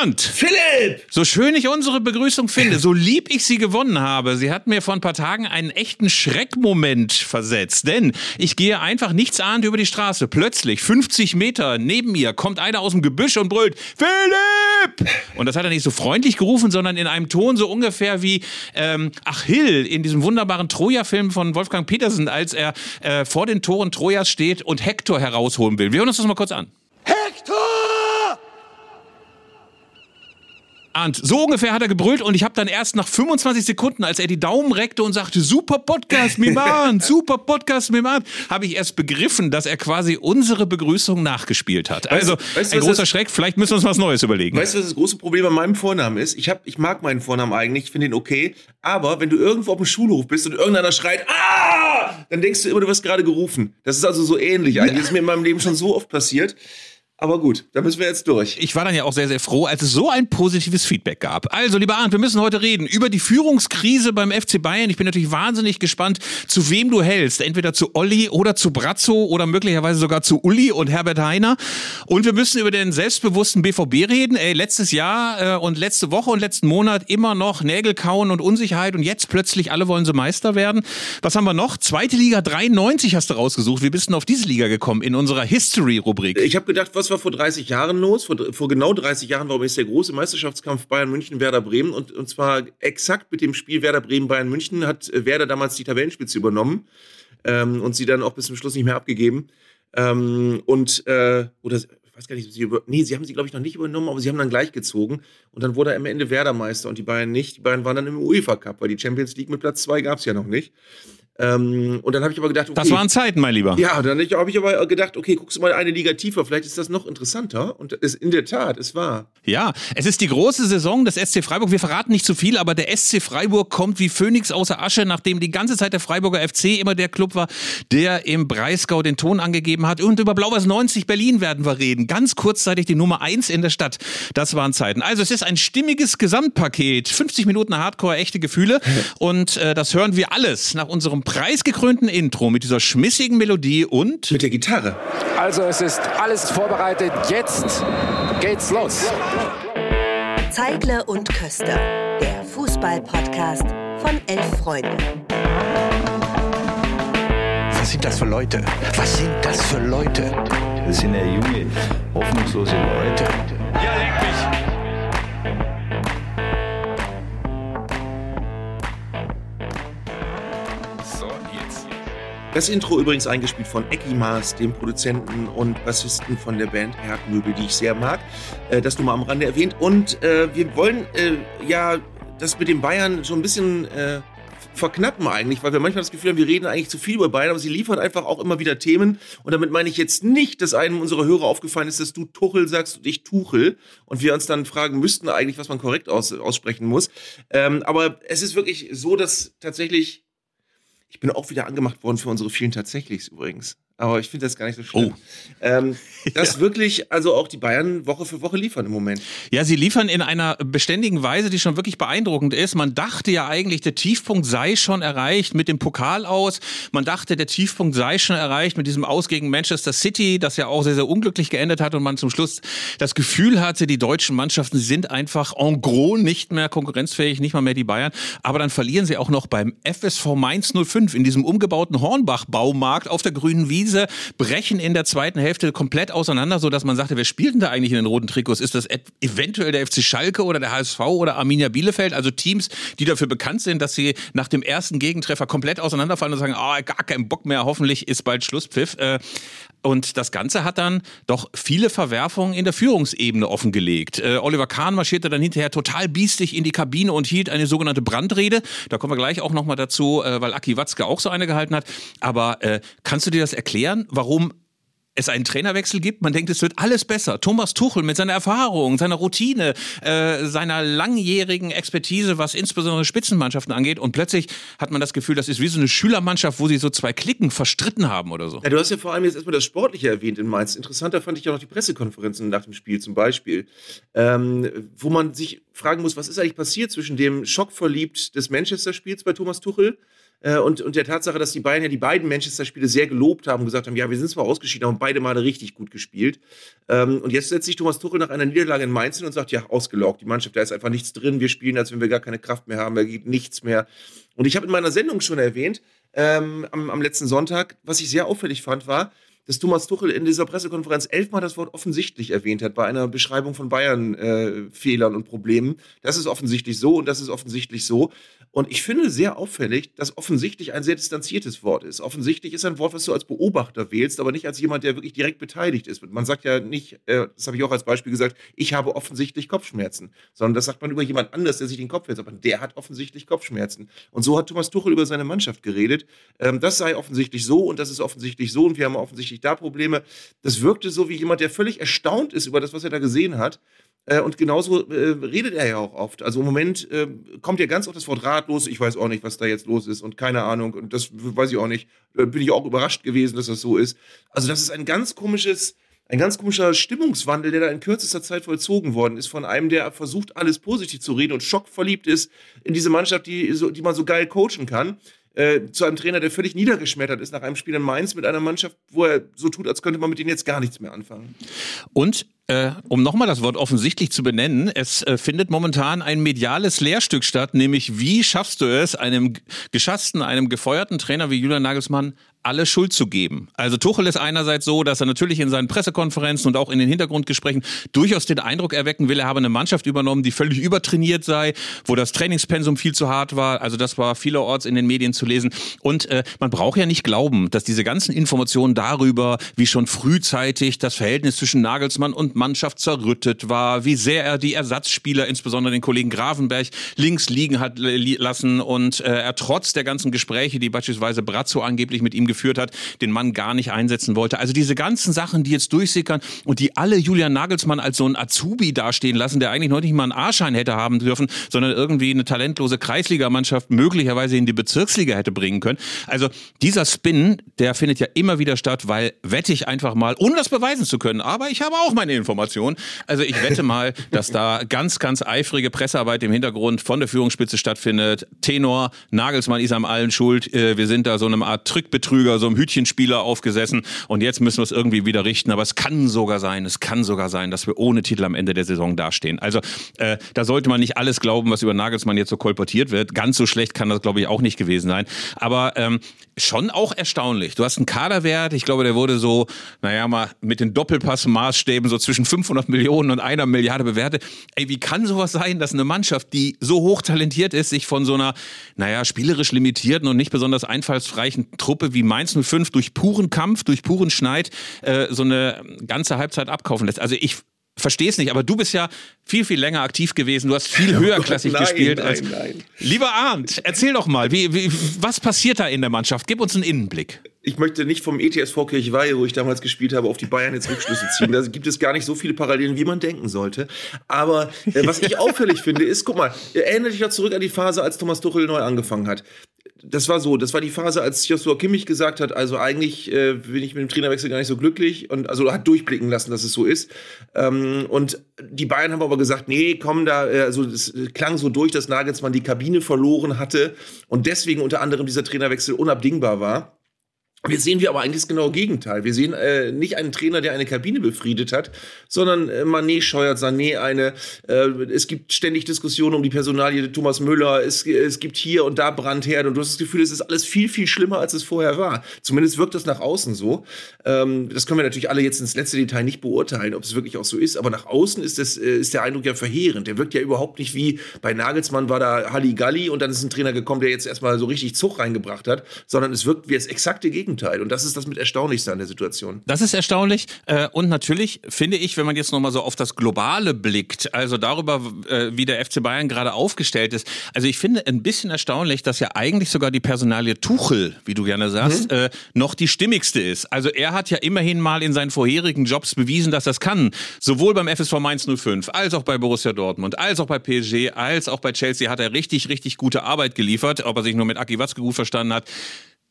Arndt! Philipp! So schön ich unsere Begrüßung finde, so lieb ich sie gewonnen habe, sie hat mir vor ein paar Tagen einen echten Schreckmoment versetzt. Denn ich gehe einfach nichts ahnt über die Straße. Plötzlich, 50 Meter neben mir, kommt einer aus dem Gebüsch und brüllt, Philipp! Und das hat er nicht so freundlich gerufen, sondern in einem Ton so ungefähr wie ähm, Achill in diesem wunderbaren Troja-Film von Wolfgang Petersen, als er äh, vor den Toren Trojas steht und Hektor herausholen will. Wir hören uns das mal kurz an. Hector! Arndt, so ungefähr hat er gebrüllt und ich habe dann erst nach 25 Sekunden, als er die Daumen reckte und sagte, super Podcast, Miman, super Podcast, Miman, habe ich erst begriffen, dass er quasi unsere Begrüßung nachgespielt hat. Also weißt ein großer das- Schreck, vielleicht müssen wir uns was Neues überlegen. Weißt du, was das große Problem an meinem Vornamen ist? Ich, hab, ich mag meinen Vornamen eigentlich, ich finde ihn okay. Aber wenn du irgendwo auf dem Schulhof bist und irgendeiner schreit, ah, dann denkst du immer, du wirst gerade gerufen. Das ist also so ähnlich eigentlich. Das ist mir in meinem Leben schon so oft passiert. Aber gut, da müssen wir jetzt durch. Ich war dann ja auch sehr, sehr froh, als es so ein positives Feedback gab. Also, lieber Arndt, wir müssen heute reden über die Führungskrise beim FC Bayern. Ich bin natürlich wahnsinnig gespannt, zu wem du hältst. Entweder zu Olli oder zu Brazzo oder möglicherweise sogar zu Uli und Herbert Heiner. Und wir müssen über den selbstbewussten BVB reden. Ey, letztes Jahr äh, und letzte Woche und letzten Monat immer noch Nägel kauen und Unsicherheit und jetzt plötzlich alle wollen sie Meister werden. Was haben wir noch? Zweite Liga 93 hast du rausgesucht. Wie bist du auf diese Liga gekommen in unserer History-Rubrik? Ich habe gedacht, was war vor 30 Jahren los? Vor, vor genau 30 Jahren war übrigens der große Meisterschaftskampf Bayern München Werder Bremen und, und zwar exakt mit dem Spiel Werder Bremen Bayern München hat äh, Werder damals die Tabellenspitze übernommen ähm, und sie dann auch bis zum Schluss nicht mehr abgegeben. Ähm, und äh, oder ich weiß gar nicht, sie über, nee, sie haben sie glaube ich noch nicht übernommen, aber sie haben dann gleich gezogen und dann wurde am Ende Werder Meister und die Bayern nicht. Die Bayern waren dann im UEFA Cup, weil die Champions League mit Platz 2 gab es ja noch nicht. Ähm, und dann habe ich aber gedacht, okay, Das waren Zeiten, mein Lieber. ja, dann habe ich aber gedacht, okay, guckst du mal eine Liga tiefer, vielleicht ist das noch interessanter. Und es, in der Tat, es war. Ja, es ist die große Saison des SC Freiburg. Wir verraten nicht zu viel, aber der SC Freiburg kommt wie Phönix außer Asche, nachdem die ganze Zeit der Freiburger FC immer der Club war, der im Breisgau den Ton angegeben hat. Und über Blau-Weiß 90 Berlin werden wir reden. Ganz kurzzeitig die Nummer eins in der Stadt. Das waren Zeiten. Also es ist ein stimmiges Gesamtpaket. 50 Minuten Hardcore, echte Gefühle. Und äh, das hören wir alles nach unserem preisgekrönten Intro mit dieser schmissigen Melodie und Mit der Gitarre. Also es ist alles vorbereitet. Jetzt geht's los. Zeigle und Köster, der Fußball-Podcast von elf Freunden. Was sind das für Leute? Was sind das für Leute? Das sind ja junge, hoffnungslose Leute. Das Intro übrigens eingespielt von Ecki Maas, dem Produzenten und Bassisten von der Band Herdmöbel, die ich sehr mag. Äh, das nur mal am Rande erwähnt. Und äh, wir wollen äh, ja das mit den Bayern schon ein bisschen äh, verknappen eigentlich, weil wir manchmal das Gefühl haben, wir reden eigentlich zu viel über Bayern, aber sie liefern einfach auch immer wieder Themen. Und damit meine ich jetzt nicht, dass einem unserer Hörer aufgefallen ist, dass du Tuchel sagst und ich Tuchel und wir uns dann fragen müssten eigentlich, was man korrekt aus, aussprechen muss. Ähm, aber es ist wirklich so, dass tatsächlich ich bin auch wieder angemacht worden für unsere vielen Tatsächlichs übrigens. Aber ich finde das gar nicht so schlimm. Oh. Ähm, dass wirklich also auch die Bayern Woche für Woche liefern im Moment. Ja, sie liefern in einer beständigen Weise, die schon wirklich beeindruckend ist. Man dachte ja eigentlich, der Tiefpunkt sei schon erreicht mit dem Pokal aus. Man dachte, der Tiefpunkt sei schon erreicht mit diesem Aus gegen Manchester City, das ja auch sehr, sehr unglücklich geendet hat und man zum Schluss das Gefühl hatte, die deutschen Mannschaften sind einfach en gros nicht mehr konkurrenzfähig, nicht mal mehr die Bayern. Aber dann verlieren sie auch noch beim FSV Mainz 05 in diesem umgebauten Hornbach-Baumarkt auf der grünen Wiese, brechen in der zweiten Hälfte komplett auseinander, so dass man sagte, wer spielt denn da eigentlich in den roten Trikots? Ist das eventuell der FC Schalke oder der HSV oder Arminia Bielefeld? Also Teams, die dafür bekannt sind, dass sie nach dem ersten Gegentreffer komplett auseinanderfallen und sagen, ah, gar keinen Bock mehr, hoffentlich ist bald Schlusspfiff. Äh, Und das Ganze hat dann doch viele Verwerfungen in der Führungsebene offengelegt. Äh, Oliver Kahn marschierte dann hinterher total biestig in die Kabine und hielt eine sogenannte Brandrede. Da kommen wir gleich auch nochmal dazu, äh, weil Aki Watzke auch so eine gehalten hat. Aber äh, kannst du dir das erklären, warum es einen Trainerwechsel gibt, man denkt, es wird alles besser. Thomas Tuchel mit seiner Erfahrung, seiner Routine, äh, seiner langjährigen Expertise, was insbesondere Spitzenmannschaften angeht, und plötzlich hat man das Gefühl, das ist wie so eine Schülermannschaft, wo sie so zwei Klicken verstritten haben oder so. Ja, du hast ja vor allem jetzt erstmal das Sportliche erwähnt in Mainz. Interessanter fand ich ja noch die Pressekonferenzen nach dem Spiel zum Beispiel, ähm, wo man sich fragen muss, was ist eigentlich passiert zwischen dem Schockverliebt des Manchester-Spiels bei Thomas Tuchel Äh, und, und der Tatsache, dass die Bayern ja die beiden Manchester-Spiele sehr gelobt haben, gesagt haben, ja, wir sind zwar ausgeschieden, aber beide Male richtig gut gespielt. Ähm, und jetzt setzt sich Thomas Tuchel nach einer Niederlage in Mainz hin und sagt, ja, ausgelaugt, die Mannschaft, da ist einfach nichts drin, wir spielen, als wenn wir gar keine Kraft mehr haben, da geht nichts mehr. Und ich habe in meiner Sendung schon erwähnt, ähm, am, am letzten Sonntag, was ich sehr auffällig fand, war, dass Thomas Tuchel in dieser Pressekonferenz elfmal das Wort offensichtlich erwähnt hat bei einer Beschreibung von Bayern-Fehlern äh, und Problemen. Das ist offensichtlich so und das ist offensichtlich so. Und ich finde sehr auffällig, dass offensichtlich ein sehr distanziertes Wort ist. Offensichtlich ist ein Wort, was du als Beobachter wählst, aber nicht als jemand, der wirklich direkt beteiligt ist. Man sagt ja nicht, äh, das habe ich auch als Beispiel gesagt, ich habe offensichtlich Kopfschmerzen, sondern das sagt man über jemand anders, der sich den Kopf hält. Aber der hat offensichtlich Kopfschmerzen. Und so hat Thomas Tuchel über seine Mannschaft geredet. Ähm, das sei offensichtlich so und das ist offensichtlich so und wir haben offensichtlich da Probleme. Das wirkte so wie jemand, der völlig erstaunt ist über das, was er da gesehen hat. Äh, und genauso äh, redet er ja auch oft. Also im Moment äh, kommt ja ganz oft das Wort ratlos. Ich weiß auch nicht, was da jetzt los ist und keine Ahnung. Und das weiß ich auch nicht. Äh, bin ich auch überrascht gewesen, dass das so ist. Also das ist ein ganz komisches, ein ganz komischer Stimmungswandel, der da in kürzester Zeit vollzogen worden ist von einem, der versucht, alles positiv zu reden und schockverliebt ist in diese Mannschaft, die, die man so geil coachen kann. Äh, zu einem Trainer, der völlig niedergeschmettert ist nach einem Spiel in Mainz mit einer Mannschaft, wo er so tut, als könnte man mit denen jetzt gar nichts mehr anfangen. Und äh, um nochmal das Wort offensichtlich zu benennen, es äh, findet momentan ein mediales Lehrstück statt, nämlich wie schaffst du es, einem geschassten, einem gefeuerten Trainer wie Julian Nagelsmann alle Schuld zu geben. Also Tuchel ist einerseits so, dass er natürlich in seinen Pressekonferenzen und auch in den Hintergrundgesprächen durchaus den Eindruck erwecken will, er habe eine Mannschaft übernommen, die völlig übertrainiert sei, wo das Trainingspensum viel zu hart war. Also das war vielerorts in den Medien zu lesen. Und äh, man braucht ja nicht glauben, dass diese ganzen Informationen darüber, wie schon frühzeitig das Verhältnis zwischen Nagelsmann und Mannschaft zerrüttet war, wie sehr er die Ersatzspieler, insbesondere den Kollegen Grafenberg, links liegen hat lassen und äh, er trotz der ganzen Gespräche, die beispielsweise Brazzo angeblich mit ihm geführt hat, den Mann gar nicht einsetzen wollte. Also diese ganzen Sachen, die jetzt durchsickern und die alle Julian Nagelsmann als so ein Azubi dastehen lassen, der eigentlich noch nicht mal einen A-Schein hätte haben dürfen, sondern irgendwie eine talentlose Kreisligamannschaft möglicherweise in die Bezirksliga hätte bringen können. Also dieser Spin, der findet ja immer wieder statt, weil wette ich einfach mal, ohne das beweisen zu können, aber ich habe auch meine Informationen Information. Also ich wette mal, dass da ganz, ganz eifrige Pressearbeit im Hintergrund von der Führungsspitze stattfindet. Tenor, Nagelsmann ist am allen schuld. Äh, wir sind da so eine Art Trickbetrüger, so einem Hütchenspieler aufgesessen und jetzt müssen wir es irgendwie wieder richten. Aber es kann sogar sein, es kann sogar sein, dass wir ohne Titel am Ende der Saison dastehen. Also äh, da sollte man nicht alles glauben, was über Nagelsmann jetzt so kolportiert wird. Ganz so schlecht kann das, glaube ich, auch nicht gewesen sein. Aber ähm, schon auch erstaunlich. Du hast einen Kaderwert, ich glaube, der wurde so, naja, mal mit den Doppelpass-Maßstäben so zwischen zwischen 500 Millionen und einer Milliarde bewertet. Ey, wie kann sowas sein, dass eine Mannschaft, die so hochtalentiert ist, sich von so einer, naja, spielerisch limitierten und nicht besonders einfallsreichen Truppe wie Mainz 05 durch puren Kampf, durch puren Schneid äh, so eine ganze Halbzeit abkaufen lässt? Also ich verstehe es nicht, aber du bist ja viel, viel länger aktiv gewesen. Du hast viel oh höherklassig nein, gespielt. Nein, als nein. Lieber Arndt, erzähl doch mal, wie, wie, was passiert da in der Mannschaft? Gib uns einen Innenblick. Ich möchte nicht vom ETSV Kirchweihe, wo ich damals gespielt habe, auf die Bayern jetzt Rückschlüsse ziehen. Da gibt es gar nicht so viele Parallelen, wie man denken sollte. Aber äh, was ich auffällig finde, ist, guck mal, erinnere dich doch zurück an die Phase, als Thomas Tuchel neu angefangen hat das war so, das war die Phase, als Joshua Kimmich gesagt hat, also eigentlich äh, bin ich mit dem Trainerwechsel gar nicht so glücklich und also hat durchblicken lassen, dass es so ist. Ähm, und die Bayern haben aber gesagt, nee, komm da, äh, also es klang so durch, dass Nagelsmann die Kabine verloren hatte und deswegen unter anderem dieser Trainerwechsel unabdingbar war. Jetzt sehen wir aber eigentlich das genaue Gegenteil. Wir sehen äh, nicht einen Trainer, der eine Kabine befriedet hat, sondern äh, Manet scheuert Sané eine. Äh, es gibt ständig Diskussionen um die Personalie Thomas Müller. Es, es gibt hier und da Brandherd und du hast das Gefühl, es ist alles viel, viel schlimmer, als es vorher war. Zumindest wirkt das nach außen so. Ähm, das können wir natürlich alle jetzt ins letzte Detail nicht beurteilen, ob es wirklich auch so ist. Aber nach außen ist, das, äh, ist der Eindruck ja verheerend. Der wirkt ja überhaupt nicht wie bei Nagelsmann war da Halligalli und dann ist ein Trainer gekommen, der jetzt erstmal so richtig Zug reingebracht hat, sondern es wirkt wie das exakte Gegenteil. Gegenteil. Und das ist das mit Erstaunlichste an der Situation. Das ist erstaunlich. Äh, und natürlich finde ich, wenn man jetzt nochmal so auf das Globale blickt, also darüber, äh, wie der FC Bayern gerade aufgestellt ist. Also ich finde ein bisschen erstaunlich, dass ja eigentlich sogar die Personalie Tuchel, wie du gerne sagst, mhm. noch die stimmigste ist. Also er hat ja immerhin mal in seinen vorherigen Jobs bewiesen, dass das kann. Sowohl beim FSV Mainz 05, als auch bei Borussia Dortmund, als auch bei PSG, als auch bei Chelsea hat er richtig, richtig gute Arbeit geliefert. Ob er sich nur mit Aki Watzke gut verstanden hat,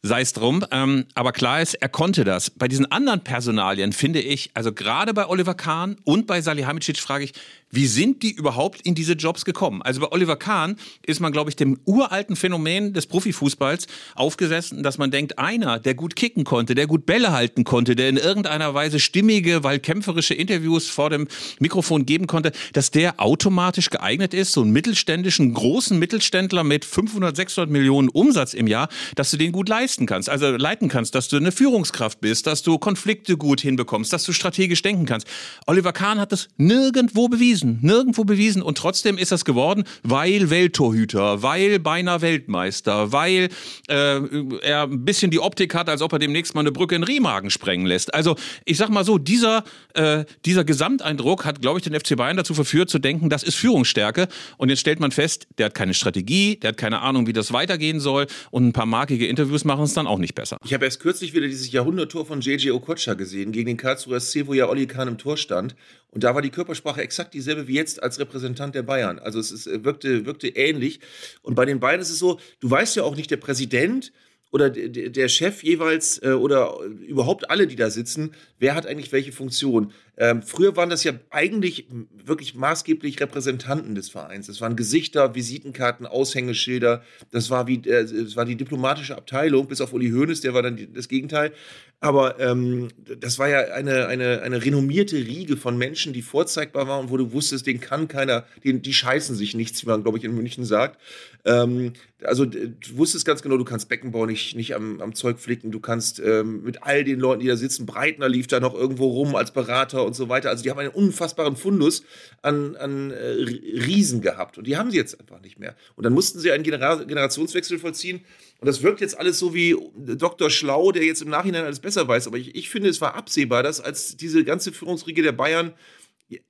sei es drum. Ähm, aber klar ist, er konnte das. Bei diesen anderen Personalien finde ich, also gerade bei Oliver Kahn und bei Salihamidzic frage ich, wie sind die überhaupt in diese Jobs gekommen? Also bei Oliver Kahn ist man, glaube ich, dem uralten Phänomen des Profifußballs aufgesessen, dass man denkt, einer, der gut kicken konnte, der gut Bälle halten konnte, der in irgendeiner Weise stimmige, weil kämpferische Interviews vor dem Mikrofon geben konnte, dass der automatisch geeignet ist, so einen mittelständischen, großen Mittelständler mit 500, 600 Millionen Umsatz im Jahr, dass du den gut leisten kannst, also leiten kannst, dass du eine Führungskraft bist, dass du Konflikte gut hinbekommst, dass du strategisch denken kannst. Oliver Kahn hat das nirgendwo bewiesen, nirgendwo bewiesen und trotzdem ist das geworden, weil Welttorhüter, weil beinahe Weltmeister, weil äh, er ein bisschen die Optik hat, als ob er demnächst mal eine Brücke in Remagen sprengen lässt. Also ich sag mal so, dieser, äh, dieser Gesamteindruck hat, glaube ich, den FC Bayern dazu verführt zu denken, das ist Führungsstärke und jetzt stellt man fest, der hat keine Strategie, der hat keine Ahnung, wie das weitergehen soll und ein paar markige Interviews machen es dann auch nicht besser. Ich habe erst kürzlich wieder dieses Jahrhunderttor von JJ Okocha gesehen gegen den Karlsruher SC, wo ja Olli Kahn im Tor stand. Und da war die Körpersprache exakt dieselbe wie jetzt als Repräsentant der Bayern. Also es ist, äh, wirkte, wirkte ähnlich. Und bei den Bayern ist es so, du weißt ja auch nicht, der Präsident oder der Chef jeweils äh, oder überhaupt alle, die da sitzen, wer hat eigentlich welche Funktion. Ähm, früher waren das ja eigentlich wirklich maßgeblich Repräsentanten des Vereins. Das waren Gesichter, Visitenkarten, Aushängeschilder. Das war wie, äh, das war die diplomatische Abteilung, bis auf Uli Hoeneß, der war dann das Gegenteil. Aber ähm, das war ja eine, eine, eine renommierte Riege von Menschen, die vorzeigbar waren wo du wusstest, den kann keiner, den, die scheißen sich nichts, wie man, glaube ich, in München sagt. Ähm, also du wusstest ganz genau, du kannst Beckenbau nicht, nicht am, am Zeug flicken, du kannst ähm, mit all den Leuten, die da sitzen, Breitner lief da noch irgendwo rum als Berater und so weiter. Also die haben einen unfassbaren Fundus an, an äh, Riesen gehabt und die haben sie jetzt einfach nicht mehr. Und dann mussten sie einen Genera Generationswechsel vollziehen und das wirkt jetzt alles so wie Dr. Schlau, der jetzt im Nachhinein alles besser weiß. Aber ich, ich finde, es war absehbar, dass als diese ganze Führungsriege der Bayern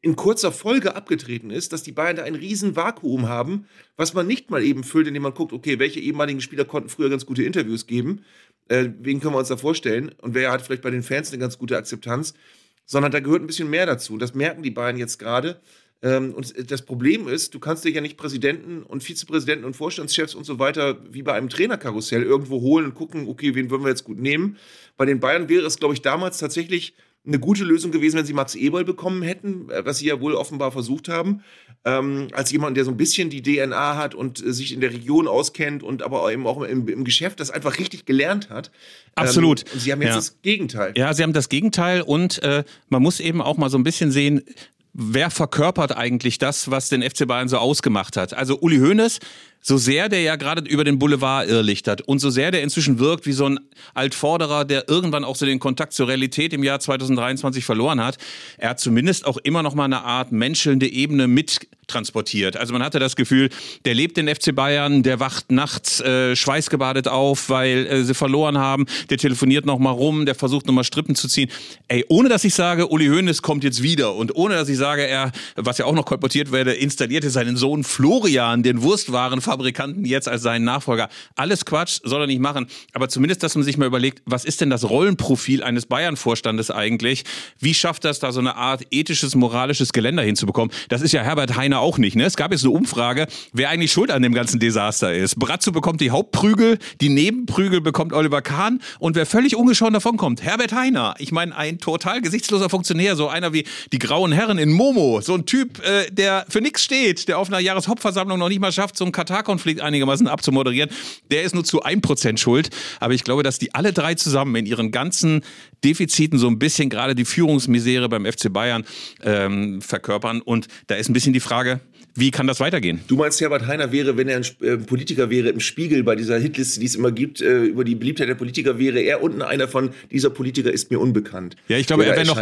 in kurzer Folge abgetreten ist, dass die Bayern da ein riesen Vakuum haben, was man nicht mal eben füllt, indem man guckt, okay, welche ehemaligen Spieler konnten früher ganz gute Interviews geben, äh, wen können wir uns da vorstellen und wer hat vielleicht bei den Fans eine ganz gute Akzeptanz, sondern da gehört ein bisschen mehr dazu. Das merken die Bayern jetzt gerade ähm, und das Problem ist, du kannst dir ja nicht Präsidenten und Vizepräsidenten und Vorstandschefs und so weiter wie bei einem Trainerkarussell irgendwo holen und gucken, okay, wen würden wir jetzt gut nehmen. Bei den Bayern wäre es, glaube ich, damals tatsächlich eine gute Lösung gewesen, wenn sie Max Eberl bekommen hätten, äh, was sie ja wohl offenbar versucht haben, ähm, als jemand, der so ein bisschen die DNA hat und äh, sich in der Region auskennt und aber eben auch im, im Geschäft das einfach richtig gelernt hat. Absolut. Ähm, und sie haben jetzt ja. das Gegenteil. Ja, sie haben das Gegenteil und äh, man muss eben auch mal so ein bisschen sehen, wer verkörpert eigentlich das, was den FC Bayern so ausgemacht hat? Also Uli Hoeneß, so sehr der ja gerade über den Boulevard irrlichtert und so sehr der inzwischen wirkt wie so ein Altvorderer, der irgendwann auch so den Kontakt zur Realität im Jahr 2023 verloren hat, er hat zumindest auch immer noch mal eine Art menschelnde Ebene mit transportiert. Also man hatte das Gefühl, der lebt den FC Bayern, der wacht nachts äh, schweißgebadet auf, weil äh, sie verloren haben, der telefoniert noch mal rum, der versucht noch mal Strippen zu ziehen. Ey, ohne dass ich sage, Uli Hoeneß kommt jetzt wieder und ohne dass ich sage, er, was ja auch noch kolportiert werde, installierte seinen Sohn Florian, den Wurstwarenfabrikanten, jetzt als seinen Nachfolger. Alles Quatsch, soll er nicht machen. Aber zumindest, dass man sich mal überlegt, was ist denn das Rollenprofil eines Bayern-Vorstandes eigentlich? Wie schafft das da so eine Art ethisches, moralisches Geländer hinzubekommen? Das ist ja Herbert Heiner auch nicht. Ne? Es gab jetzt eine Umfrage, wer eigentlich schuld an dem ganzen Desaster ist. Bratzo bekommt die Hauptprügel, die Nebenprügel bekommt Oliver Kahn und wer völlig ungeschoren davonkommt, Herbert Heiner. Ich meine, ein total gesichtsloser Funktionär, so einer wie die grauen Herren in Momo, so ein Typ, äh, der für nichts steht, der auf einer Jahreshauptversammlung noch nicht mal schafft, so einen Katar-Konflikt einigermaßen abzumoderieren, der ist nur zu 1% schuld. Aber ich glaube, dass die alle drei zusammen in ihren ganzen Defiziten so ein bisschen gerade die Führungsmisere beim FC Bayern ähm, verkörpern. Und da ist ein bisschen die Frage, wie kann das weitergehen? Du meinst, Herbert Heiner wäre, wenn er ein äh, Politiker wäre, im Spiegel bei dieser Hitliste, die es immer gibt, äh, über die Beliebtheit der Politiker, wäre er unten einer von, dieser Politiker ist mir unbekannt. Ja, ich glaube, er wäre noch,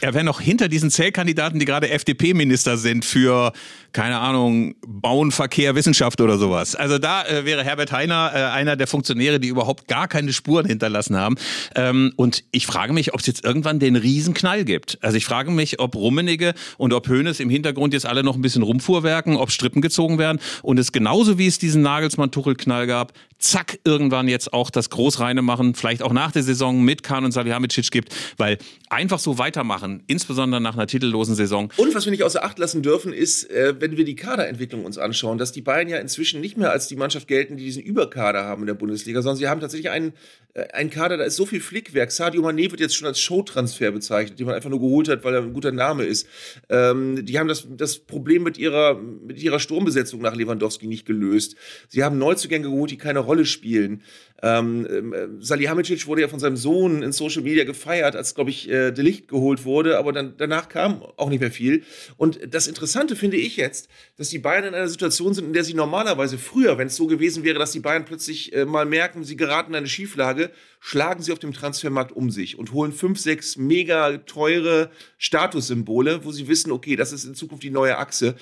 er, wär noch hinter diesen Zählkandidaten, die gerade FDP-Minister sind für, keine Ahnung, Bauen, Verkehr, Wissenschaft oder sowas. Also da äh, wäre Herbert Heiner äh, einer der Funktionäre, die überhaupt gar keine Spuren hinterlassen haben. Ähm, und ich frage mich, ob es jetzt irgendwann den Riesenknall gibt. Also ich frage mich, ob Rummenigge und ob Hoeneß im Hintergrund jetzt alle noch ein bisschen rumfuhrwerken, ob Strippen gezogen werden. Und es genauso wie es diesen Nagelsmann-Tuchel-Knall gab, zack, irgendwann jetzt auch das Großreine machen, vielleicht auch nach der Saison mit Kahn und Salihamidzic gibt, weil einfach so weitermachen, insbesondere nach einer titellosen Saison. Und was wir nicht außer Acht lassen dürfen, ist, äh, wenn wir die Kaderentwicklung uns anschauen, dass die Bayern ja inzwischen nicht mehr als die Mannschaft gelten, die diesen Überkader haben in der Bundesliga, sondern sie haben tatsächlich einen, äh, einen Kader, da ist so viel Flickwerk. Sadio Mané wird jetzt schon als Showtransfer bezeichnet, den man einfach nur geholt hat, weil er ein guter Name ist. Ähm, die haben das, das Problem mit ihrer, mit ihrer Sturmbesetzung nach Lewandowski nicht gelöst. Sie haben Neuzugänge geholt, die keine Rolle spielen. Ähm, äh, Salihamidzic wurde ja von seinem Sohn in Social Media gefeiert, als, glaube ich, äh, Delicht geholt wurde, aber dann, danach kam auch nicht mehr viel. Und das Interessante finde ich jetzt, dass die Bayern in einer Situation sind, in der sie normalerweise früher, wenn es so gewesen wäre, dass die Bayern plötzlich äh, mal merken, sie geraten in eine Schieflage, schlagen sie auf dem Transfermarkt um sich und holen fünf, sechs mega teure Statussymbole, wo sie wissen, okay, das ist in Zukunft die neue Achse.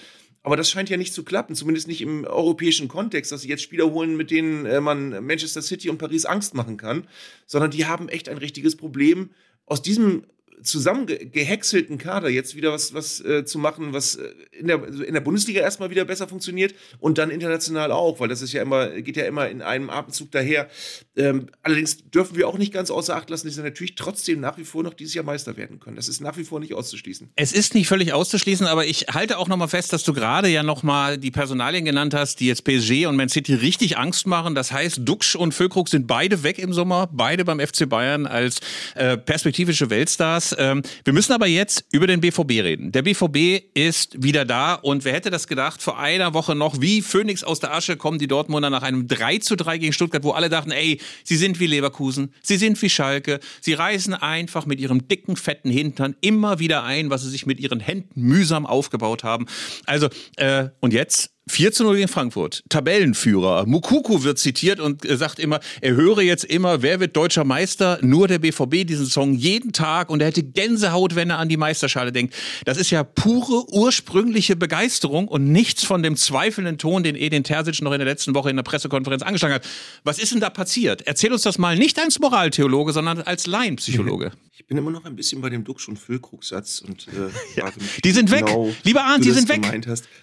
Aber das scheint ja nicht zu klappen, zumindest nicht im europäischen Kontext, dass sie jetzt Spieler holen, mit denen äh, man Manchester City und Paris Angst machen kann, sondern die haben echt ein richtiges Problem. Aus diesem zusammengehäckselten Kader jetzt wieder was, was äh, zu machen, was äh, in, der, in der Bundesliga erstmal wieder besser funktioniert und dann international auch, weil das ist ja immer, geht ja immer in einem Atemzug daher. Ähm, allerdings dürfen wir auch nicht ganz außer Acht lassen, dass sie natürlich trotzdem nach wie vor noch dieses Jahr Meister werden können. Das ist nach wie vor nicht auszuschließen. Es ist nicht völlig auszuschließen, aber ich halte auch nochmal fest, dass du gerade ja nochmal die Personalien genannt hast, die jetzt PSG und Man City richtig Angst machen. Das heißt, Duxch und Füllkrug sind beide weg im Sommer, beide beim FC Bayern als äh, perspektivische Weltstars. Ähm, wir müssen aber jetzt über den BVB reden. Der BVB ist wieder da und wer hätte das gedacht, vor einer Woche noch, wie Phoenix aus der Asche kommen die Dortmunder nach einem 3 zu 3 gegen Stuttgart, wo alle dachten, ey, sie sind wie Leverkusen, sie sind wie Schalke, sie reißen einfach mit ihrem dicken, fetten Hintern immer wieder ein, was sie sich mit ihren Händen mühsam aufgebaut haben. Also, äh, und jetzt 4 zu 0 gegen Frankfurt. Tabellenführer. Mukuku wird zitiert und sagt immer, er höre jetzt immer, wer wird deutscher Meister? Nur der BVB diesen Song jeden Tag und er hätte Gänsehaut, wenn er an die Meisterschale denkt. Das ist ja pure ursprüngliche Begeisterung und nichts von dem zweifelnden Ton, den Edin Terzic noch in der letzten Woche in der Pressekonferenz angeschlagen hat. Was ist denn da passiert? Erzähl uns das mal nicht als Moraltheologe, sondern als Laienpsychologe. Ich bin immer noch ein bisschen bei dem Duxch- und Füllkrug-Satz und äh, ja, die sind weg. Genau, Lieber Arndt, die sind weg.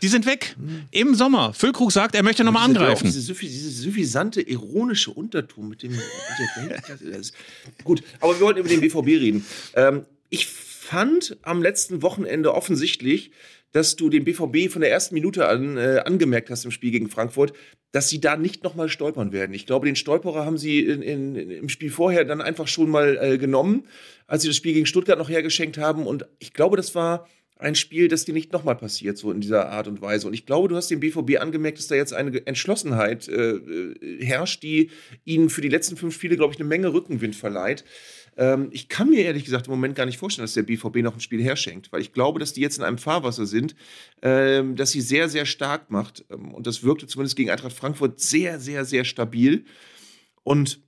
Die sind weg. Im im Sommer. Füllkrug sagt, er möchte nochmal angreifen. Diese, diese suffisante, ironische Unterton mit dem. Mit Gut, aber wir wollten über den BVB reden. Ähm, ich fand am letzten Wochenende offensichtlich, dass du den BVB von der ersten Minute an äh, angemerkt hast im Spiel gegen Frankfurt, dass sie da nicht nochmal stolpern werden. Ich glaube, den Stolperer haben sie in, in, im Spiel vorher dann einfach schon mal äh, genommen, als sie das Spiel gegen Stuttgart noch hergeschenkt haben. Und ich glaube, das war ein Spiel, das dir nicht nochmal passiert, so in dieser Art und Weise. Und ich glaube, du hast dem BVB angemerkt, dass da jetzt eine Entschlossenheit äh, äh, herrscht, die ihnen für die letzten fünf Spiele, glaube ich, eine Menge Rückenwind verleiht. Ähm, ich kann mir ehrlich gesagt im Moment gar nicht vorstellen, dass der BVB noch ein Spiel herschenkt, weil ich glaube, dass die jetzt in einem Fahrwasser sind, ähm, das sie sehr, sehr stark macht. Ähm, und das wirkte zumindest gegen Eintracht Frankfurt sehr, sehr, sehr stabil. Und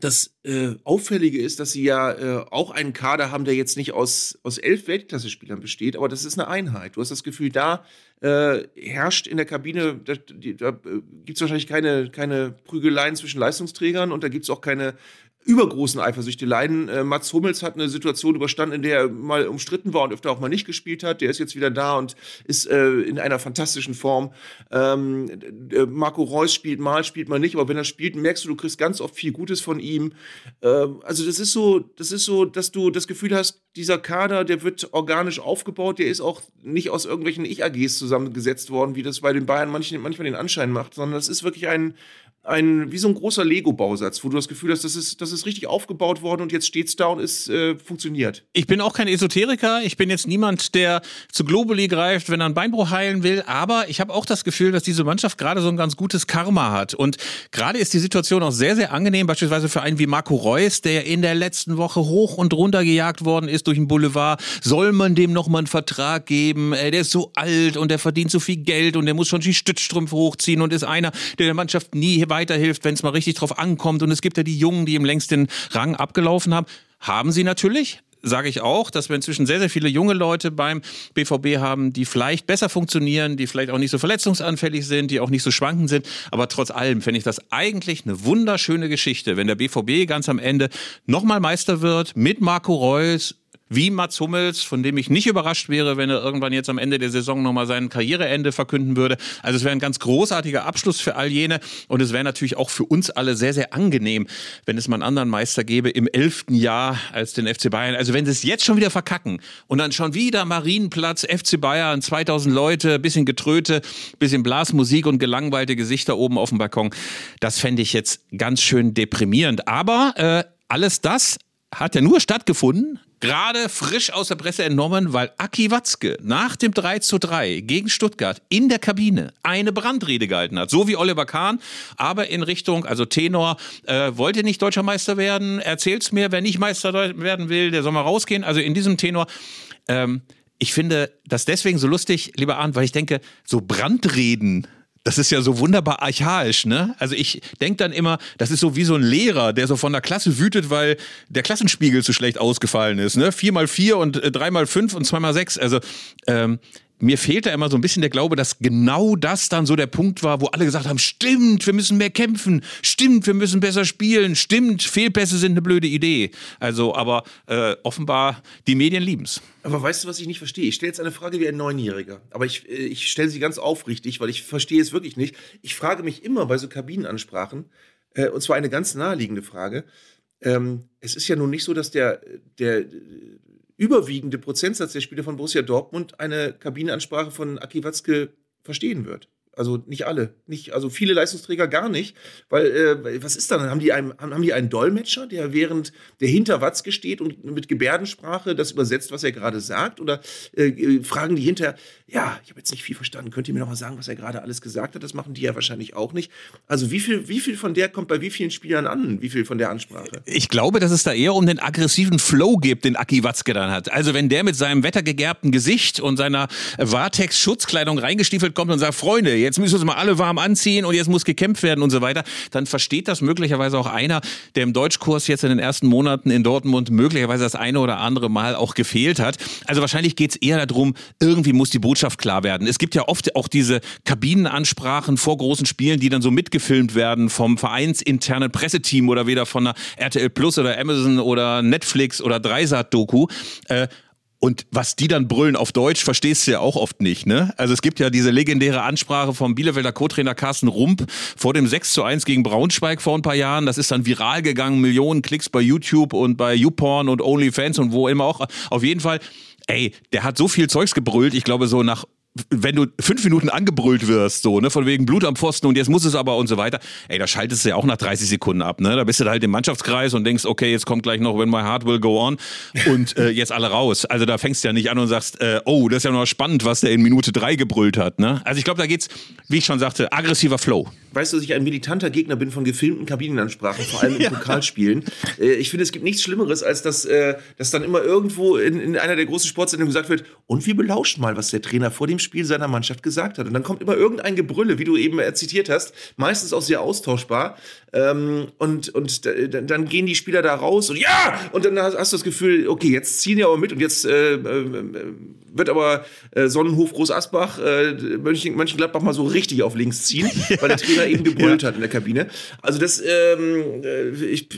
das äh, Auffällige ist, dass sie ja äh, auch einen Kader haben, der jetzt nicht aus, aus elf Weltklasse-Spielern besteht, aber das ist eine Einheit. Du hast das Gefühl, da äh, herrscht in der Kabine, da, da äh, gibt es wahrscheinlich keine, keine Prügeleien zwischen Leistungsträgern und da gibt es auch keine übergroßen Eifersüchteleien. Äh, Mats Hummels hat eine Situation überstanden, in der er mal umstritten war und öfter auch mal nicht gespielt hat. Der ist jetzt wieder da und ist äh, in einer fantastischen Form. Ähm, äh, Marco Reus spielt mal, spielt mal nicht, aber wenn er spielt, merkst du, du kriegst ganz oft viel Gutes von ihm. Ähm, also das ist so, das ist so, dass du das Gefühl hast, dieser Kader, der wird organisch aufgebaut, der ist auch nicht aus irgendwelchen Ich-AGs zusammengesetzt worden, wie das bei den Bayern manchmal den Anschein macht, sondern das ist wirklich ein, ein, wie so ein großer Lego-Bausatz, wo du das Gefühl hast, das ist, das ist richtig aufgebaut worden und jetzt steht es da und es äh, funktioniert. Ich bin auch kein Esoteriker, ich bin jetzt niemand, der zu Globuli greift, wenn er einen Beinbruch heilen will, aber ich habe auch das Gefühl, dass diese Mannschaft gerade so ein ganz gutes Karma hat. Und gerade ist die Situation auch sehr, sehr angenehm, beispielsweise für einen wie Marco Reus, der in der letzten Woche hoch und runter gejagt worden ist durch den Boulevard. Soll man dem nochmal einen Vertrag geben? Der ist so alt und der verdient so viel Geld und der muss schon die Stützstrümpfe hochziehen und ist einer, der der Mannschaft nie weiterhilft, wenn es mal richtig drauf ankommt. Und es gibt ja die Jungen, die im längst den Rang abgelaufen haben. Haben sie natürlich, sage ich auch, dass wir inzwischen sehr, sehr viele junge Leute beim BVB haben, die vielleicht besser funktionieren, die vielleicht auch nicht so verletzungsanfällig sind, die auch nicht so schwankend sind. Aber trotz allem finde ich das eigentlich eine wunderschöne Geschichte, wenn der BVB ganz am Ende nochmal Meister wird mit Marco Reus, wie Mats Hummels, von dem ich nicht überrascht wäre, wenn er irgendwann jetzt am Ende der Saison nochmal sein Karriereende verkünden würde. Also es wäre ein ganz großartiger Abschluss für all jene und es wäre natürlich auch für uns alle sehr, sehr angenehm, wenn es mal einen anderen Meister gäbe im elften Jahr als den FC Bayern. Also wenn sie es jetzt schon wieder verkacken und dann schon wieder Marienplatz, FC Bayern, 2000 Leute, bisschen Getröte, bisschen Blasmusik und gelangweilte Gesichter oben auf dem Balkon, das fände ich jetzt ganz schön deprimierend. Aber äh, alles das hat ja nur stattgefunden, gerade frisch aus der Presse entnommen, weil Aki Watzke nach dem 3 zu 3 gegen Stuttgart in der Kabine eine Brandrede gehalten hat. So wie Oliver Kahn, aber in Richtung, also Tenor, äh, wollt ihr nicht deutscher Meister werden? Erzählt's mir, wer nicht Meister werden will, der soll mal rausgehen. Also in diesem Tenor. Ähm, ich finde das deswegen so lustig, lieber Arndt, weil ich denke, so Brandreden das ist ja so wunderbar archaisch, ne? Also ich denke dann immer, das ist so wie so ein Lehrer, der so von der Klasse wütet, weil der Klassenspiegel zu schlecht ausgefallen ist, ne? Vier mal vier und äh, drei mal fünf und zwei mal sechs. Also ähm, mir fehlt da immer so ein bisschen der Glaube, dass genau das dann so der Punkt war, wo alle gesagt haben, stimmt, wir müssen mehr kämpfen, stimmt, wir müssen besser spielen, stimmt, Fehlpässe sind eine blöde Idee. Also, aber äh, offenbar, die Medien lieben's. Aber weißt du, was ich nicht verstehe? Ich stelle jetzt eine Frage wie ein Neunjähriger. Aber ich, äh, ich stelle sie ganz aufrichtig, weil ich verstehe es wirklich nicht. Ich frage mich immer bei so Kabinenansprachen, äh, und zwar eine ganz naheliegende Frage. Ähm, es ist ja nun nicht so, dass der, der überwiegende Prozentsatz der Spieler von Borussia Dortmund eine Kabinenansprache von Aki Watzke verstehen wird. Also nicht alle, nicht, also viele Leistungsträger gar nicht, weil äh, was ist dann? Haben die, einen, haben die einen Dolmetscher, der während der hinter Watzke steht und mit Gebärdensprache das übersetzt, was er gerade sagt? Oder äh, fragen die hinter, ja, ich habe jetzt nicht viel verstanden, könnt ihr mir noch mal sagen, was er gerade alles gesagt hat? Das machen die ja wahrscheinlich auch nicht. Also wie viel, wie viel von der kommt bei wie vielen Spielern an? Wie viel von der Ansprache? Ich glaube, dass es da eher um den aggressiven Flow geht, den Aki Watzke dann hat. Also wenn der mit seinem wettergegerbten Gesicht und seiner Vatex-Schutzkleidung reingestiefelt kommt und sagt, Freunde, jetzt müssen wir uns mal alle warm anziehen und jetzt muss gekämpft werden und so weiter, dann versteht das möglicherweise auch einer, der im Deutschkurs jetzt in den ersten Monaten in Dortmund möglicherweise das eine oder andere Mal auch gefehlt hat. Also wahrscheinlich geht es eher darum, irgendwie muss die Botschaft klar werden. Es gibt ja oft auch diese Kabinenansprachen vor großen Spielen, die dann so mitgefilmt werden vom vereinsinternen Presseteam oder wieder von einer RTL Plus oder Amazon oder Netflix oder Dreisat-Doku. Äh, und was die dann brüllen auf Deutsch, verstehst du ja auch oft nicht, ne? Also es gibt ja diese legendäre Ansprache vom Bielefelder Co-Trainer Carsten Rump vor dem 6 zu 1 gegen Braunschweig vor ein paar Jahren. Das ist dann viral gegangen, Millionen Klicks bei YouTube und bei YouPorn und OnlyFans und wo immer auch. Auf jeden Fall, ey, der hat so viel Zeugs gebrüllt. Ich glaube, so nach wenn du fünf Minuten angebrüllt wirst, so, ne, von wegen Blut am Pfosten und jetzt muss es aber und so weiter, ey, da schaltest du ja auch nach 30 Sekunden ab, ne? Da bist du halt im Mannschaftskreis und denkst, okay, jetzt kommt gleich noch When My Heart Will Go On und äh, jetzt alle raus. Also da fängst du ja nicht an und sagst, äh, oh, das ist ja noch spannend, was der in Minute drei gebrüllt hat, ne? Also ich glaube, da geht's, wie ich schon sagte, aggressiver Flow weißt du, dass ich ein militanter Gegner bin von gefilmten Kabinenansprachen, vor allem in ja. Pokalspielen. Äh, ich finde, es gibt nichts Schlimmeres, als dass, äh, dass dann immer irgendwo in, in einer der großen Sportsendungen gesagt wird, und wir belauschen mal, was der Trainer vor dem Spiel seiner Mannschaft gesagt hat. Und dann kommt immer irgendein Gebrülle, wie du eben zitiert hast, meistens auch sehr austauschbar. Ähm, und und dann gehen die Spieler da raus und ja, und dann hast, du das Gefühl, okay, jetzt ziehen die aber mit und jetzt äh, äh, wird aber äh, Sonnenhof Groß Asbach, äh, Mönchen, Mönchengladbach mal so richtig auf links ziehen, weil der Trainer eben gebrüllt ja. hat in der Kabine. Also das, ähm, äh, ich,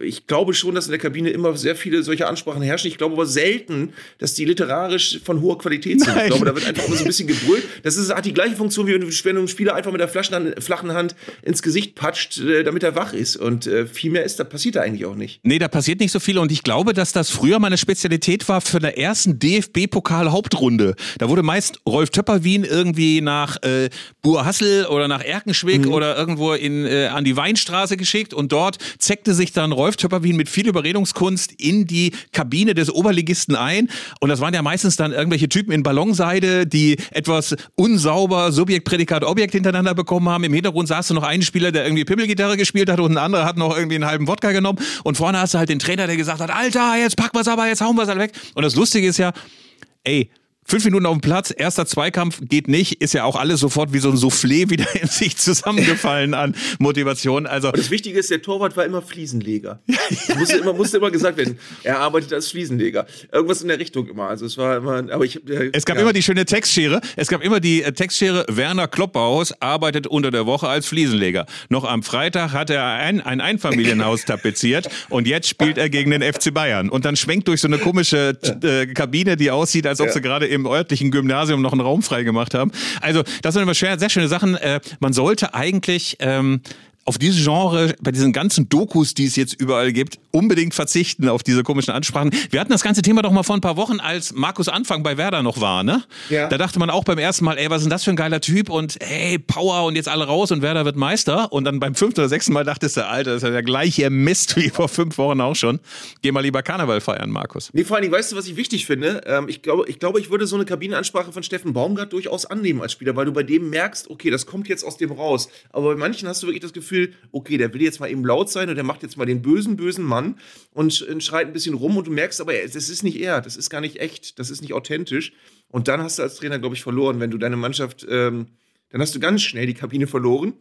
ich, glaube schon, dass in der Kabine immer sehr viele solche Ansprachen herrschen. Ich glaube aber selten, dass die literarisch von hoher Qualität sind. Nein. Ich glaube, da wird einfach so ein bisschen gebrüllt. Das ist, hat die gleiche Funktion, wie wenn du, wenn du einen Spieler einfach mit der Flaschen, flachen Hand ins Gesicht patscht, äh, damit er wach ist. Und äh, viel mehr ist, da passiert da eigentlich auch nicht. Nee, da passiert nicht so viel. Und ich glaube, dass das früher meine Spezialität war für der ersten DFB-Pokal-Hauptrunde. Da wurde meist Rolf Töpperwien irgendwie nach äh, Burhassel oder nach Erkenschwick mhm. oder irgendwo in, äh, an die Weinstraße geschickt und dort zeckte sich dann Rolf Töpperwien mit viel Überredungskunst in die Kabine des Oberligisten ein. Und das waren ja meistens dann irgendwelche Typen in Ballonseide, die etwas unsauber Subjekt, Prädikat, Objekt hintereinander bekommen haben. Im Hintergrund saß du noch einen Spieler, der irgendwie Pimmelgitarre gespielt hat und ein anderer hat noch irgendwie einen halben Wodka genommen. Und vorne hast du halt den Trainer, der gesagt hat, Alter, jetzt packen wir's aber, jetzt hauen wir's alle weg. Und das Lustige ist ja, ey, Fünf Minuten auf dem Platz, erster Zweikampf geht nicht, ist ja auch alles sofort wie so ein Soufflé wieder in sich zusammengefallen an Motivation. Also Und das Wichtige ist, der Torwart war immer Fliesenleger. Musste immer, musste immer gesagt werden, er arbeitet als Fliesenleger. Irgendwas in der Richtung immer. Also es war immer, aber ich. Äh, Es gab ja. immer die schöne Textschere. Es gab immer die äh, Textschere. Werner Klopphaus arbeitet unter der Woche als Fliesenleger. Noch am Freitag hat er ein, ein Einfamilienhaus tapeziert und jetzt spielt er gegen den FC Bayern. Und dann schwenkt durch so eine komische äh, Kabine, die aussieht, als ob sie gerade im örtlichen Gymnasium noch einen Raum frei gemacht haben. Also, das sind immer sehr schöne Sachen. Äh, man sollte eigentlich. Ähm, auf dieses Genre, bei diesen ganzen Dokus, die es jetzt überall gibt, unbedingt verzichten auf diese komischen Ansprachen. Wir hatten das ganze Thema doch mal vor ein paar Wochen, als Markus Anfang bei Werder noch war, ne? Ja. Da dachte man auch beim ersten Mal, ey, was ist denn das für ein geiler Typ und hey, Power und jetzt alle raus und Werder wird Meister. Und dann beim fünften oder sechsten Mal dachtest du, Alter, das ist ja der gleiche Mist wie vor fünf Wochen auch schon. Geh mal lieber Karneval feiern, Markus. Nee, vor allen Dingen, weißt du, was ich wichtig finde? Ähm, ich, glaube, ich glaube, ich würde so eine Kabinenansprache von Steffen Baumgart durchaus annehmen als Spieler, weil du bei dem merkst, okay, das kommt jetzt aus dem raus. Aber bei manchen hast du wirklich das Gefühl, okay, der will jetzt mal eben laut sein und der macht jetzt mal den bösen, bösen Mann und, und schreit ein bisschen rum und du merkst aber, das ist nicht er, das ist gar nicht echt, das ist nicht authentisch. Und dann hast du als Trainer, glaube ich, verloren, wenn du deine Mannschaft, ähm, dann hast du ganz schnell die Kabine verloren,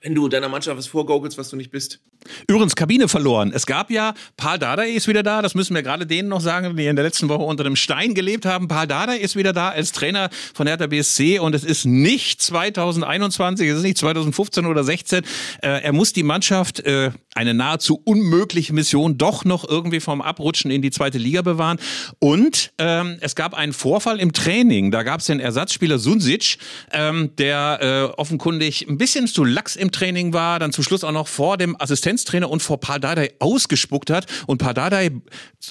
wenn du deiner Mannschaft was vorgaukelst, was du nicht bist. Übrigens, Kabine verloren. Es gab ja, Paul Dardai ist wieder da, das müssen wir gerade denen noch sagen, die in der letzten Woche unter dem Stein gelebt haben. Paul Dardai ist wieder da als Trainer von Hertha BSC und es ist nicht 2021, es ist nicht 2015 oder 16. Äh, er muss die Mannschaft, äh, eine nahezu unmögliche Mission, doch noch irgendwie vom Abrutschen in die zweite Liga bewahren. Und ähm, es gab einen Vorfall im Training. Da gab es den Ersatzspieler Sunsic, ähm, der äh, offenkundig ein bisschen zu lax im Training war, dann zum Schluss auch noch vor dem Assistenztrainer und vor Pardadei ausgespuckt hat. Und Pardadei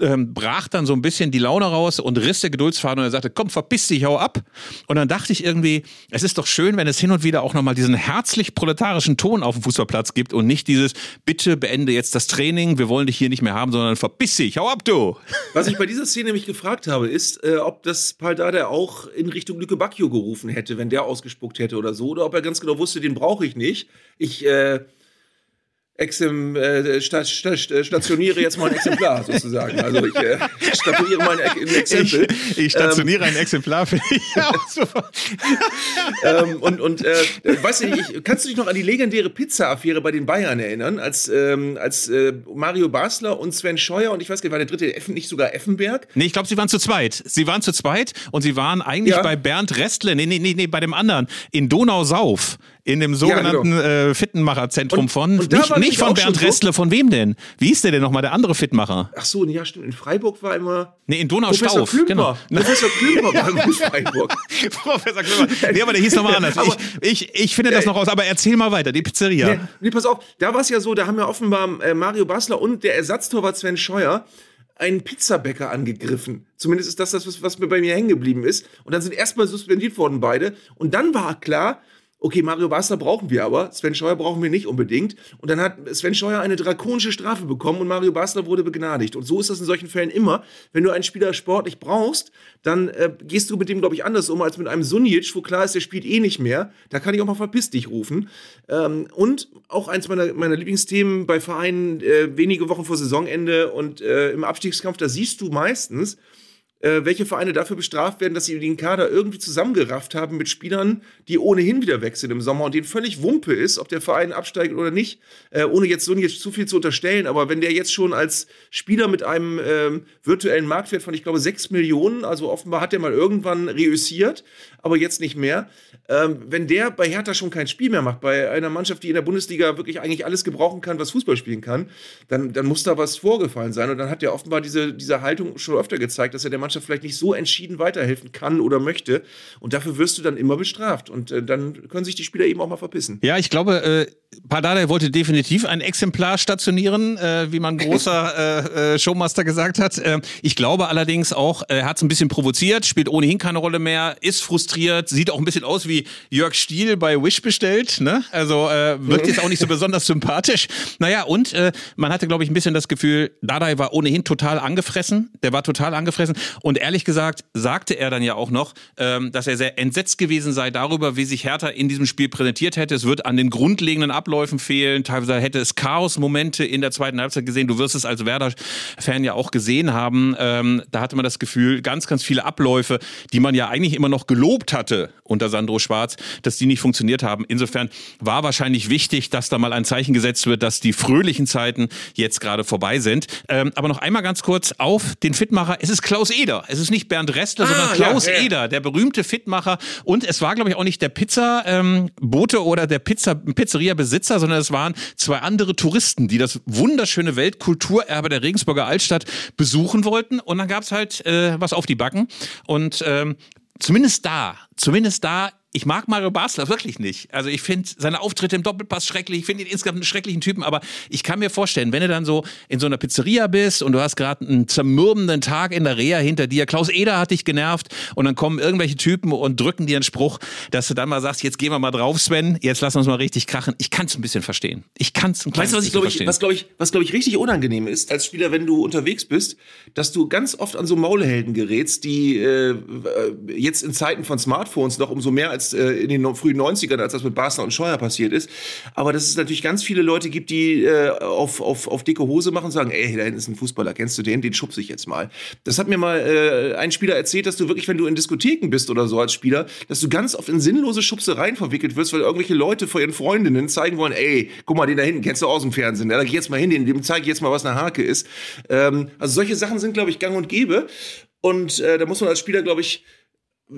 ähm, brach dann so ein bisschen die Laune raus und riss der Geduldsfaden und er sagte, komm, verpiss dich, hau ab. Und dann dachte ich irgendwie, es ist doch schön, wenn es hin und wieder auch nochmal diesen herzlich proletarischen Ton auf dem Fußballplatz gibt und nicht dieses, bitte beende jetzt das Training, wir wollen dich hier nicht mehr haben, sondern verpiss dich, hau ab, du. Was ich bei dieser Szene mich gefragt habe, ist, äh, ob das Paldada auch in Richtung Lücke Bacchio gerufen hätte, wenn der ausgespuckt hätte oder so, oder ob er ganz genau wusste, den brauche ich nicht. Ich äh, exem, äh, sta sta sta stationiere jetzt mal ein Exemplar sozusagen. Also ich äh, statuiere mal ein, Exempel. Ich, ich stationiere ein Exemplar für dich. Ähm, und und äh, weißt du, ich, kannst du dich noch an die legendäre Pizza-Affäre bei den Bayern erinnern, als, ähm, als äh, Mario Basler und Sven Scheuer und ich weiß gar nicht, war der dritte Effen, nicht sogar Effenberg? Nee, ich glaube, sie waren zu zweit. Sie waren zu zweit und sie waren eigentlich Ja. bei Bernd Restle, nee, nee, nee, nee, bei dem anderen, in Donausauf, in dem sogenannten genau. äh, Fittenmacherzentrum Und- von, und nicht, nicht von Bernd Restle, von wem denn? Wie hieß der denn nochmal, der andere Fitmacher? Ach so, ja stimmt. In Freiburg war immer Nee, in Professor Donaustauf, Klümper. genau. Professor Klümper war immer in Freiburg. Professor Klümper. Nee, aber der hieß nochmal anders. Aber- ich, ich, ich finde das noch aus, aber erzähl mal weiter, die Pizzeria. Nee, nee, pass auf, da war es ja so, da haben ja offenbar äh, Mario Basler und der Ersatztorwart Sven Scheuer einen Pizzabäcker angegriffen. Zumindest ist das das, was, was mir bei mir hängen geblieben ist. Und dann sind erstmal suspendiert worden beide. Und dann war klar, okay, Mario Basler brauchen wir aber, Sven Scheuer brauchen wir nicht unbedingt. Und dann hat Sven Scheuer eine drakonische Strafe bekommen und Mario Basler wurde begnadigt. Und so ist das in solchen Fällen immer. Wenn du einen Spieler sportlich brauchst, dann äh, gehst du mit dem, glaube ich, anders um als mit einem Sunic, wo klar ist, der spielt eh nicht mehr. Da kann ich auch mal verpiss dich rufen. Ähm, und auch eins meiner, meiner Lieblingsthemen bei Vereinen äh, wenige Wochen vor Saisonende und äh, im Abstiegskampf, da siehst du meistens, äh, welche Vereine dafür bestraft werden, dass sie den Kader irgendwie zusammengerafft haben mit Spielern, die ohnehin wieder weg sind im Sommer und denen völlig Wumpe ist, ob der Verein absteigt oder nicht, äh, ohne jetzt so jetzt zu viel zu unterstellen. Aber wenn der jetzt schon als Spieler mit einem ähm, virtuellen Marktwert von, ich glaube, 6 Millionen, also offenbar hat der mal irgendwann reüssiert, aber jetzt nicht mehr. Ähm, wenn der bei Hertha schon kein Spiel mehr macht, bei einer Mannschaft, die in der Bundesliga wirklich eigentlich alles gebrauchen kann, was Fußball spielen kann, dann, dann muss da was vorgefallen sein. Und dann hat er offenbar diese, diese Haltung schon öfter gezeigt, dass er der Mannschaft vielleicht nicht so entschieden weiterhelfen kann oder möchte. Und dafür wirst du dann immer bestraft. Und äh, dann können sich die Spieler eben auch mal verpissen. Ja, ich glaube, äh, Pardada wollte definitiv ein Exemplar stationieren, äh, wie man großer äh, äh, Showmaster gesagt hat. Äh, ich glaube allerdings auch, er hat es ein bisschen provoziert, spielt ohnehin keine Rolle mehr, ist frustriert, sieht auch ein bisschen aus wie Jörg Stiel bei Wish bestellt. Ne? Also äh, wirkt jetzt auch nicht so besonders sympathisch. Naja, und äh, man hatte, glaube ich, ein bisschen das Gefühl, Dardai war ohnehin total angefressen. Der war total angefressen. Und ehrlich gesagt sagte er dann ja auch noch, ähm, dass er sehr entsetzt gewesen sei darüber, wie sich Hertha in diesem Spiel präsentiert hätte. Es wird an den grundlegenden Abläufen fehlen. Teilweise hätte es Chaos-Momente in der zweiten Halbzeit gesehen. Du wirst es als Werder-Fan ja auch gesehen haben. Ähm, da hatte man das Gefühl, ganz, ganz viele Abläufe, die man ja eigentlich immer noch gelobt hatte unter Sandro Schwarz, dass die nicht funktioniert haben. Insofern war wahrscheinlich wichtig, dass da mal ein Zeichen gesetzt wird, dass die fröhlichen Zeiten jetzt gerade vorbei sind. Ähm, aber noch einmal ganz kurz auf den Fitmacher. Es ist Klaus Eder. Es ist nicht Bernd Restler, ah, sondern Klaus ja, ja. Eder, der berühmte Fitmacher. Und es war, glaube ich, auch nicht der Pizza-Bote ähm, oder der Pizza Pizzeria-Besitzer, sondern es waren zwei andere Touristen, die das wunderschöne Weltkulturerbe der Regensburger Altstadt besuchen wollten. Und dann gab es halt äh, was auf die Backen. Und ähm, zumindest da, zumindest da ich mag Mario Basler wirklich nicht. Also ich finde seine Auftritte im Doppelpass schrecklich. Ich finde ihn insgesamt einen schrecklichen Typen. Aber ich kann mir vorstellen, wenn du dann so in so einer Pizzeria bist und du hast gerade einen zermürbenden Tag in der Reha hinter dir, Klaus Eder hat dich genervt und dann kommen irgendwelche Typen und drücken dir einen Spruch, dass du dann mal sagst, jetzt gehen wir mal drauf, Sven, jetzt lass uns mal richtig krachen. Ich kann es ein bisschen verstehen. Ich kann es ein Weißt du, was ich glaube ich, was glaube ich, was glaube ich richtig unangenehm ist als Spieler, wenn du unterwegs bist, dass du ganz oft an so Maulhelden gerätst, die äh, jetzt in Zeiten von Smartphones noch umso mehr als äh, in den frühen 90ern, als das mit Basler und Scheuer passiert ist. Aber dass es natürlich ganz viele Leute gibt, die äh, auf, auf, auf dicke Hose machen und sagen, ey, da hinten ist ein Fußballer, kennst du den? Den schubse ich jetzt mal. Das hat mir mal äh, ein Spieler erzählt, dass du wirklich, wenn du in Diskotheken bist oder so als Spieler, dass du ganz oft in sinnlose Schubsereien verwickelt wirst, weil irgendwelche Leute vor ihren Freundinnen zeigen wollen, ey, guck mal, den da hinten kennst du aus dem Fernsehen, da geh jetzt mal hin, dem zeige ich jetzt mal, was eine Hake ist. Ähm, also solche Sachen sind, glaube ich, gang und gäbe. Und äh, da muss man als Spieler, glaube ich,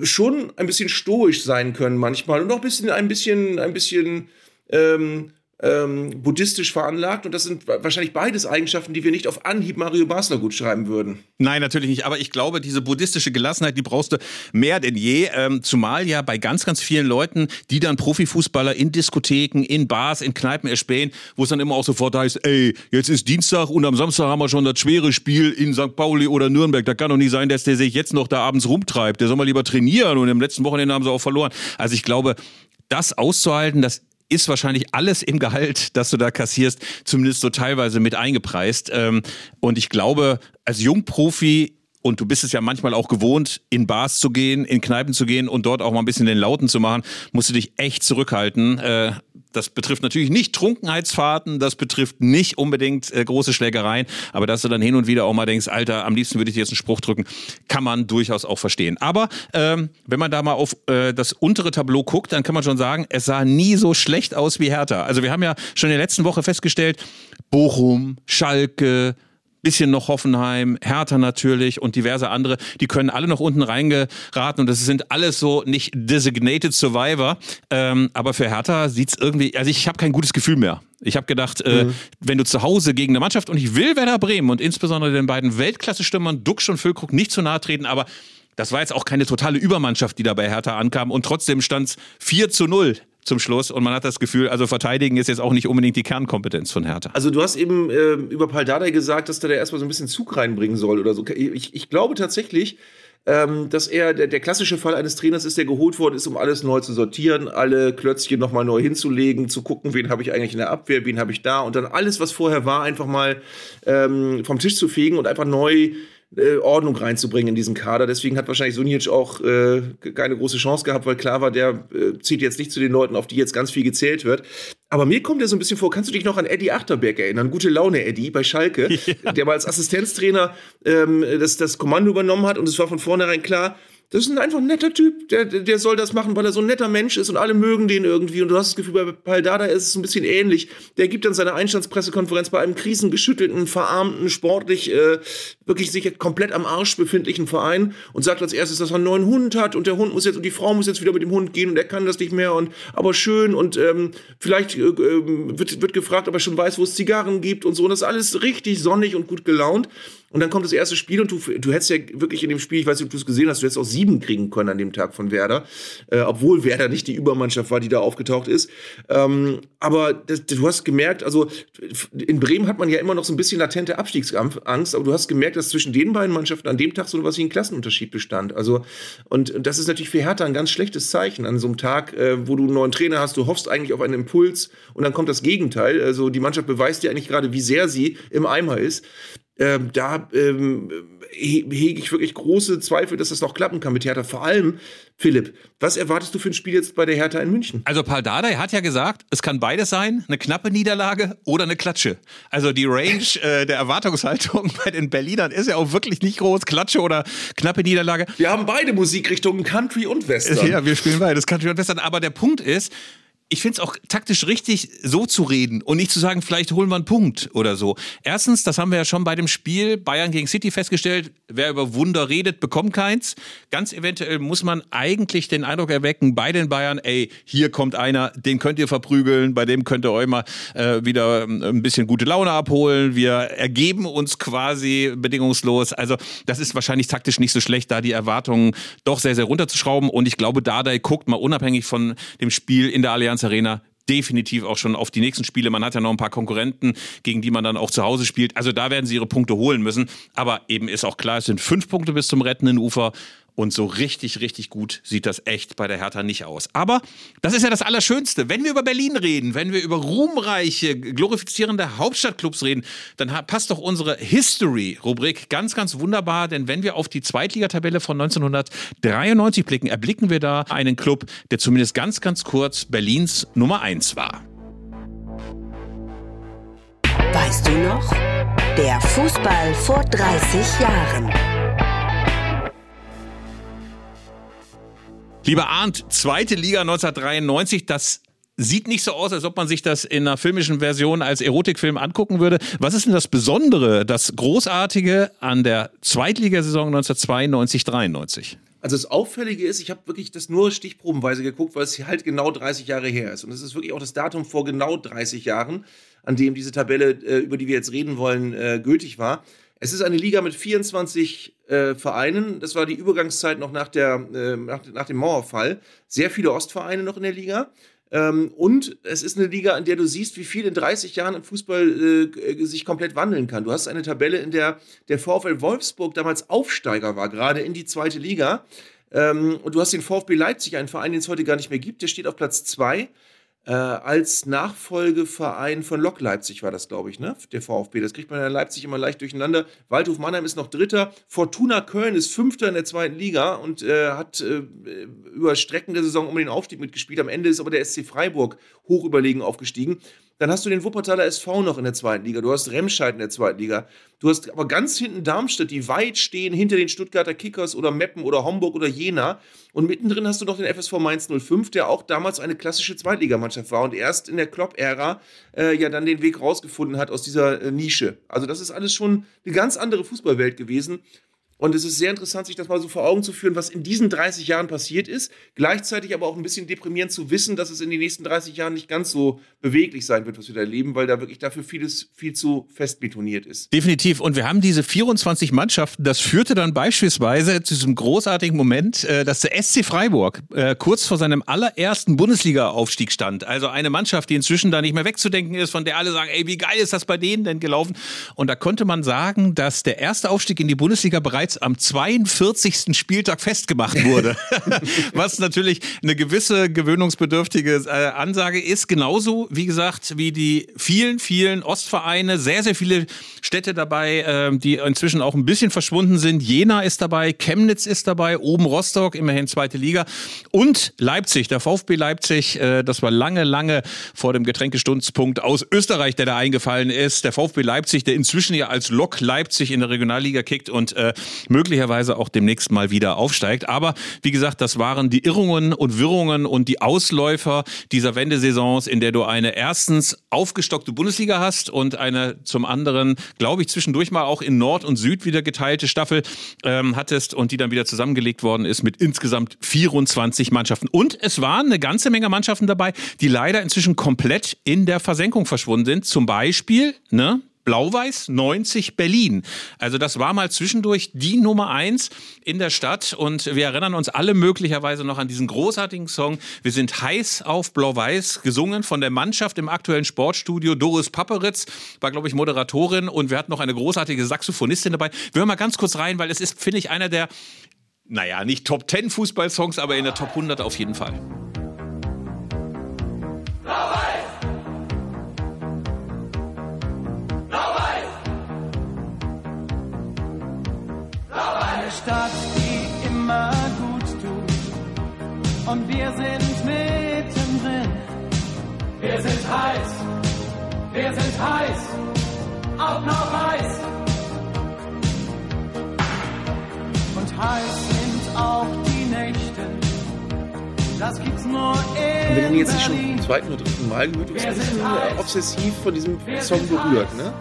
schon ein bisschen stoisch sein können manchmal und auch ein bisschen, ein bisschen, ein bisschen ähm, ähm, buddhistisch veranlagt. Und das sind wahrscheinlich beides Eigenschaften, die wir nicht auf Anhieb Mario Basler gut schreiben würden. Nein, natürlich nicht. Aber ich glaube, diese buddhistische Gelassenheit, die brauchst du mehr denn je. Ähm, zumal ja bei ganz, ganz vielen Leuten, die dann Profifußballer in Diskotheken, in Bars, in Kneipen erspähen, wo es dann immer auch sofort heißt, ey, jetzt ist Dienstag und am Samstag haben wir schon das schwere Spiel in St. Pauli oder Nürnberg. Da kann doch nicht sein, dass der sich jetzt noch da abends rumtreibt. Der soll mal lieber trainieren und im letzten Wochenende haben sie auch verloren. Also ich glaube, das auszuhalten, das ist wahrscheinlich alles im Gehalt, das du da kassierst, zumindest so teilweise mit eingepreist. Ähm, und ich glaube, als Jungprofi und du bist es ja manchmal auch gewohnt, in Bars zu gehen, in Kneipen zu gehen und dort auch mal ein bisschen den Lauten zu machen, musst du dich echt zurückhalten. Äh, das betrifft natürlich nicht Trunkenheitsfahrten, das betrifft nicht unbedingt äh, große Schlägereien, aber dass du dann hin und wieder auch mal denkst, Alter, am liebsten würde ich dir jetzt einen Spruch drücken, kann man durchaus auch verstehen. Aber ähm, wenn man da mal auf äh, das untere Tableau guckt, dann kann man schon sagen, es sah nie so schlecht aus wie Hertha. Also wir haben ja schon in der letzten Woche festgestellt, Bochum, Schalke, bisschen noch Hoffenheim, Hertha natürlich und diverse andere, die können alle noch unten reingeraten und das sind alles so nicht designated Survivor. Ähm, aber für Hertha sieht's irgendwie, also ich habe kein gutes Gefühl mehr. Ich habe gedacht, äh, mhm. wenn du zu Hause gegen eine Mannschaft und ich will Werder Bremen und insbesondere den beiden Weltklasse-Stürmern Duxch und Füllkrug nicht zu nahe treten, aber das war jetzt auch keine totale Übermannschaft, die da bei Hertha ankam und trotzdem stand's 4 zu 0 zum Schluss und man hat das Gefühl, also verteidigen ist jetzt auch nicht unbedingt die Kernkompetenz von Hertha. Also du hast eben äh, über Paldada gesagt, dass der da erstmal so ein bisschen Zug reinbringen soll oder so. Ich, ich glaube tatsächlich, ähm, dass er der, der, klassische Fall eines Trainers ist, der geholt worden ist, um alles neu zu sortieren, alle Klötzchen nochmal neu hinzulegen, zu gucken, wen habe ich eigentlich in der Abwehr, wen habe ich da und dann alles, was vorher war, einfach mal ähm, vom Tisch zu fegen und einfach neu äh, Ordnung reinzubringen in diesen Kader. Deswegen hat wahrscheinlich Sunic auch äh, keine große Chance gehabt, weil klar war, der äh, zieht jetzt nicht zu den Leuten, auf die jetzt ganz viel gezählt wird. Aber mir kommt er so ein bisschen vor, kannst du dich noch an Eddie Achterberg erinnern? Gute Laune Eddie bei Schalke, ja. der mal als Assistenztrainer ähm, das, das Kommando übernommen hat und es war von vornherein klar, das ist einfach ein netter Typ. Der, der soll das machen, weil er so ein netter Mensch ist und alle mögen den irgendwie. Und du hast das Gefühl, bei Paldada ist es ein bisschen ähnlich. Der gibt dann seine Einstandspressekonferenz bei einem krisengeschüttelten, verarmten, sportlich äh, wirklich sich komplett am Arsch befindlichen Verein und sagt als erstes, dass er einen neuen Hund hat und der Hund muss jetzt und die Frau muss jetzt wieder mit dem Hund gehen und er kann das nicht mehr und aber schön und ähm, vielleicht äh, ähm, wird, wird gefragt, ob er schon weiß, wo es Zigarren gibt und so. Und das ist alles richtig sonnig und gut gelaunt. Und dann kommt das erste Spiel und du, du hättest ja wirklich in dem Spiel, ich weiß nicht, ob du es gesehen hast, du hättest auch sieben kriegen können an dem Tag von Werder, äh, obwohl Werder nicht die Übermannschaft war, die da aufgetaucht ist. Ähm, aber das, du hast gemerkt, also in Bremen hat man ja immer noch so ein bisschen latente Abstiegsangst, aber du hast gemerkt, dass zwischen den beiden Mannschaften an dem Tag so was wie ein Klassenunterschied bestand. Also, und das ist natürlich für Hertha ein ganz schlechtes Zeichen an so einem Tag, äh, wo du einen neuen Trainer hast, du hoffst eigentlich auf einen Impuls und dann kommt das Gegenteil. Also die Mannschaft beweist dir eigentlich gerade, wie sehr sie im Eimer ist. Ähm, da ähm, hege ich wirklich große Zweifel, dass das noch klappen kann mit Hertha. Vor allem, Philipp, was erwartest du für ein Spiel jetzt bei der Hertha in München? Also Paul Dardai hat ja gesagt, es kann beides sein, eine knappe Niederlage oder eine Klatsche. Also die Range äh, der Erwartungshaltung bei den Berlinern ist ja auch wirklich nicht groß, Klatsche oder knappe Niederlage. Wir haben beide Musikrichtungen, Country und Western. Ja, wir spielen beides, Country und Western. Aber der Punkt ist, ich finde es auch taktisch richtig, so zu reden und nicht zu sagen, vielleicht holen wir einen Punkt oder so. Erstens, das haben wir ja schon bei dem Spiel Bayern gegen City festgestellt, wer über Wunder redet, bekommt keins. Ganz eventuell muss man eigentlich den Eindruck erwecken bei den Bayern, ey, hier kommt einer, den könnt ihr verprügeln, bei dem könnt ihr euch mal äh, wieder ähm, ein bisschen gute Laune abholen. Wir ergeben uns quasi bedingungslos. Also das ist wahrscheinlich taktisch nicht so schlecht, da die Erwartungen doch sehr, sehr runterzuschrauben. Und ich glaube, Dardai guckt mal unabhängig von dem Spiel in der Allianz Allianz Arena definitiv auch schon auf die nächsten Spiele. Man hat ja noch ein paar Konkurrenten, gegen die man dann auch zu Hause spielt. Also da werden sie ihre Punkte holen müssen. Aber eben ist auch klar, es sind fünf Punkte bis zum rettenden Ufer. Und so richtig, richtig gut sieht das echt bei der Hertha nicht aus. Aber das ist ja das Allerschönste. Wenn wir über Berlin reden, wenn wir über ruhmreiche, glorifizierende Hauptstadtclubs reden, dann passt doch unsere History-Rubrik ganz, ganz wunderbar. Denn wenn wir auf die Zweitligatabelle von 1993 blicken, erblicken wir da einen Club, der zumindest ganz, ganz kurz Berlins Nummer 1 war. Weißt du noch? Der Fußball vor 30 Jahren. Lieber Arndt, zweite Liga 1993, das sieht nicht so aus, als ob man sich das in einer filmischen Version als Erotikfilm angucken würde. Was ist denn das Besondere, das Großartige an der Zweitligasaison 1992-93? Also das Auffällige ist, ich habe wirklich das nur stichprobenweise geguckt, weil es halt genau 30 Jahre her ist. Und es ist wirklich auch das Datum vor genau 30 Jahren, an dem diese Tabelle, äh, über die wir jetzt reden wollen, äh, gültig war. Es ist eine Liga mit 24 äh, Vereinen. Das war die Übergangszeit noch nach, der, äh, nach, nach, dem Mauerfall. Sehr viele Ostvereine noch in der Liga. Ähm, und es ist eine Liga, in der du siehst, wie viel in 30 Jahren im Fußball äh, sich komplett wandeln kann. Du hast eine Tabelle, in der der VfL Wolfsburg damals Aufsteiger war, gerade in die zweite Liga. Ähm, und du hast den VfB Leipzig, einen Verein, den es heute gar nicht mehr gibt. Der steht auf Platz 2 äh, als Nachfolgeverein von Lok Leipzig war das, glaube ich, ne? Der VfB. Das kriegt man in Leipzig immer leicht durcheinander. Waldhof Mannheim ist noch Dritter. Fortuna Köln ist Fünfter in der zweiten Liga und äh, hat äh, über Strecken der Saison um den Aufstieg mitgespielt. Am Ende ist aber der SC Freiburg hoch überlegen aufgestiegen. Dann hast du den Wuppertaler SV noch in der zweiten Liga. Du hast Remscheid in der zweiten Liga. Du hast aber ganz hinten Darmstadt, die weit stehen hinter den Stuttgarter Kickers oder Meppen oder Homburg oder Jena. Und mittendrin hast du noch den FSV Mainz 05, der auch damals eine klassische Zweitligamannschaft war und erst in der Klopp-Ära äh, ja dann den Weg rausgefunden hat aus dieser äh, Nische. Also das ist alles schon eine ganz andere Fußballwelt gewesen. Und es ist sehr interessant, sich das mal so vor Augen zu führen, was in diesen 30 Jahren passiert ist. Gleichzeitig aber auch ein bisschen deprimierend zu wissen, dass es in den nächsten 30 Jahren nicht ganz so beweglich sein wird, was wir da erleben, weil da wirklich dafür vieles viel zu fest betoniert ist. Definitiv. Und wir haben diese 24 Mannschaften. Das führte dann beispielsweise zu diesem großartigen Moment, äh, dass der SC Freiburg äh, kurz vor seinem allerersten Bundesliga-Aufstieg stand. Also eine Mannschaft, die inzwischen da nicht mehr wegzudenken ist, von der alle sagen, ey, wie geil ist das bei denen denn gelaufen? Und da konnte man sagen, dass der erste Aufstieg in die Bundesliga bereits bereits am 42. Spieltag festgemacht wurde. Was natürlich eine gewisse gewöhnungsbedürftige äh, Ansage ist. Genauso, wie gesagt, wie die vielen, vielen Ostvereine, sehr, sehr viele Städte dabei, äh, die inzwischen auch ein bisschen verschwunden sind. Jena ist dabei, Chemnitz ist dabei, oben Rostock, immerhin zweite Liga. Und Leipzig, der VfB Leipzig, äh, das war lange, lange vor dem Getränkestundspunkt aus Österreich, der da eingefallen ist. Der VfB Leipzig, der inzwischen ja als Lok Leipzig in der Regionalliga kickt und äh, möglicherweise auch demnächst mal wieder aufsteigt. Aber wie gesagt, das waren die Irrungen und Wirrungen und die Ausläufer dieser Wendesaisons, in der du eine erstens aufgestockte Bundesliga hast und eine zum anderen, glaube ich, zwischendurch mal auch in Nord und Süd wieder geteilte Staffel ähm, hattest und die dann wieder zusammengelegt worden ist mit insgesamt 24 Mannschaften. Und es waren eine ganze Menge Mannschaften dabei, die leider inzwischen komplett in der Versenkung verschwunden sind. Zum Beispiel, ne, Blau-Weiß 90 Berlin. Also das war mal zwischendurch die Nummer eins in der Stadt und wir erinnern uns alle möglicherweise noch an diesen großartigen Song. Wir sind heiß auf Blau-Weiß, gesungen von der Mannschaft im aktuellen Sportstudio. Doris Papperitz war, glaube ich, Moderatorin und wir hatten noch eine großartige Saxophonistin dabei. Wir hören mal ganz kurz rein, weil es ist, finde ich, einer der, naja, nicht Top 10 Fußballsongs, aber in der Top 100 auf jeden Fall. Stadt, die immer gut tut. Und wir sind mittendrin. Wir sind heiß, wir sind heiß, auch noch heiß. Und heiß sind auch die Nächte. Das gibt's nur in Wir haben jetzt nicht schon zum zweiten oder dritten Mal gehört, du bist obsessiv von diesem Song berührt, ne?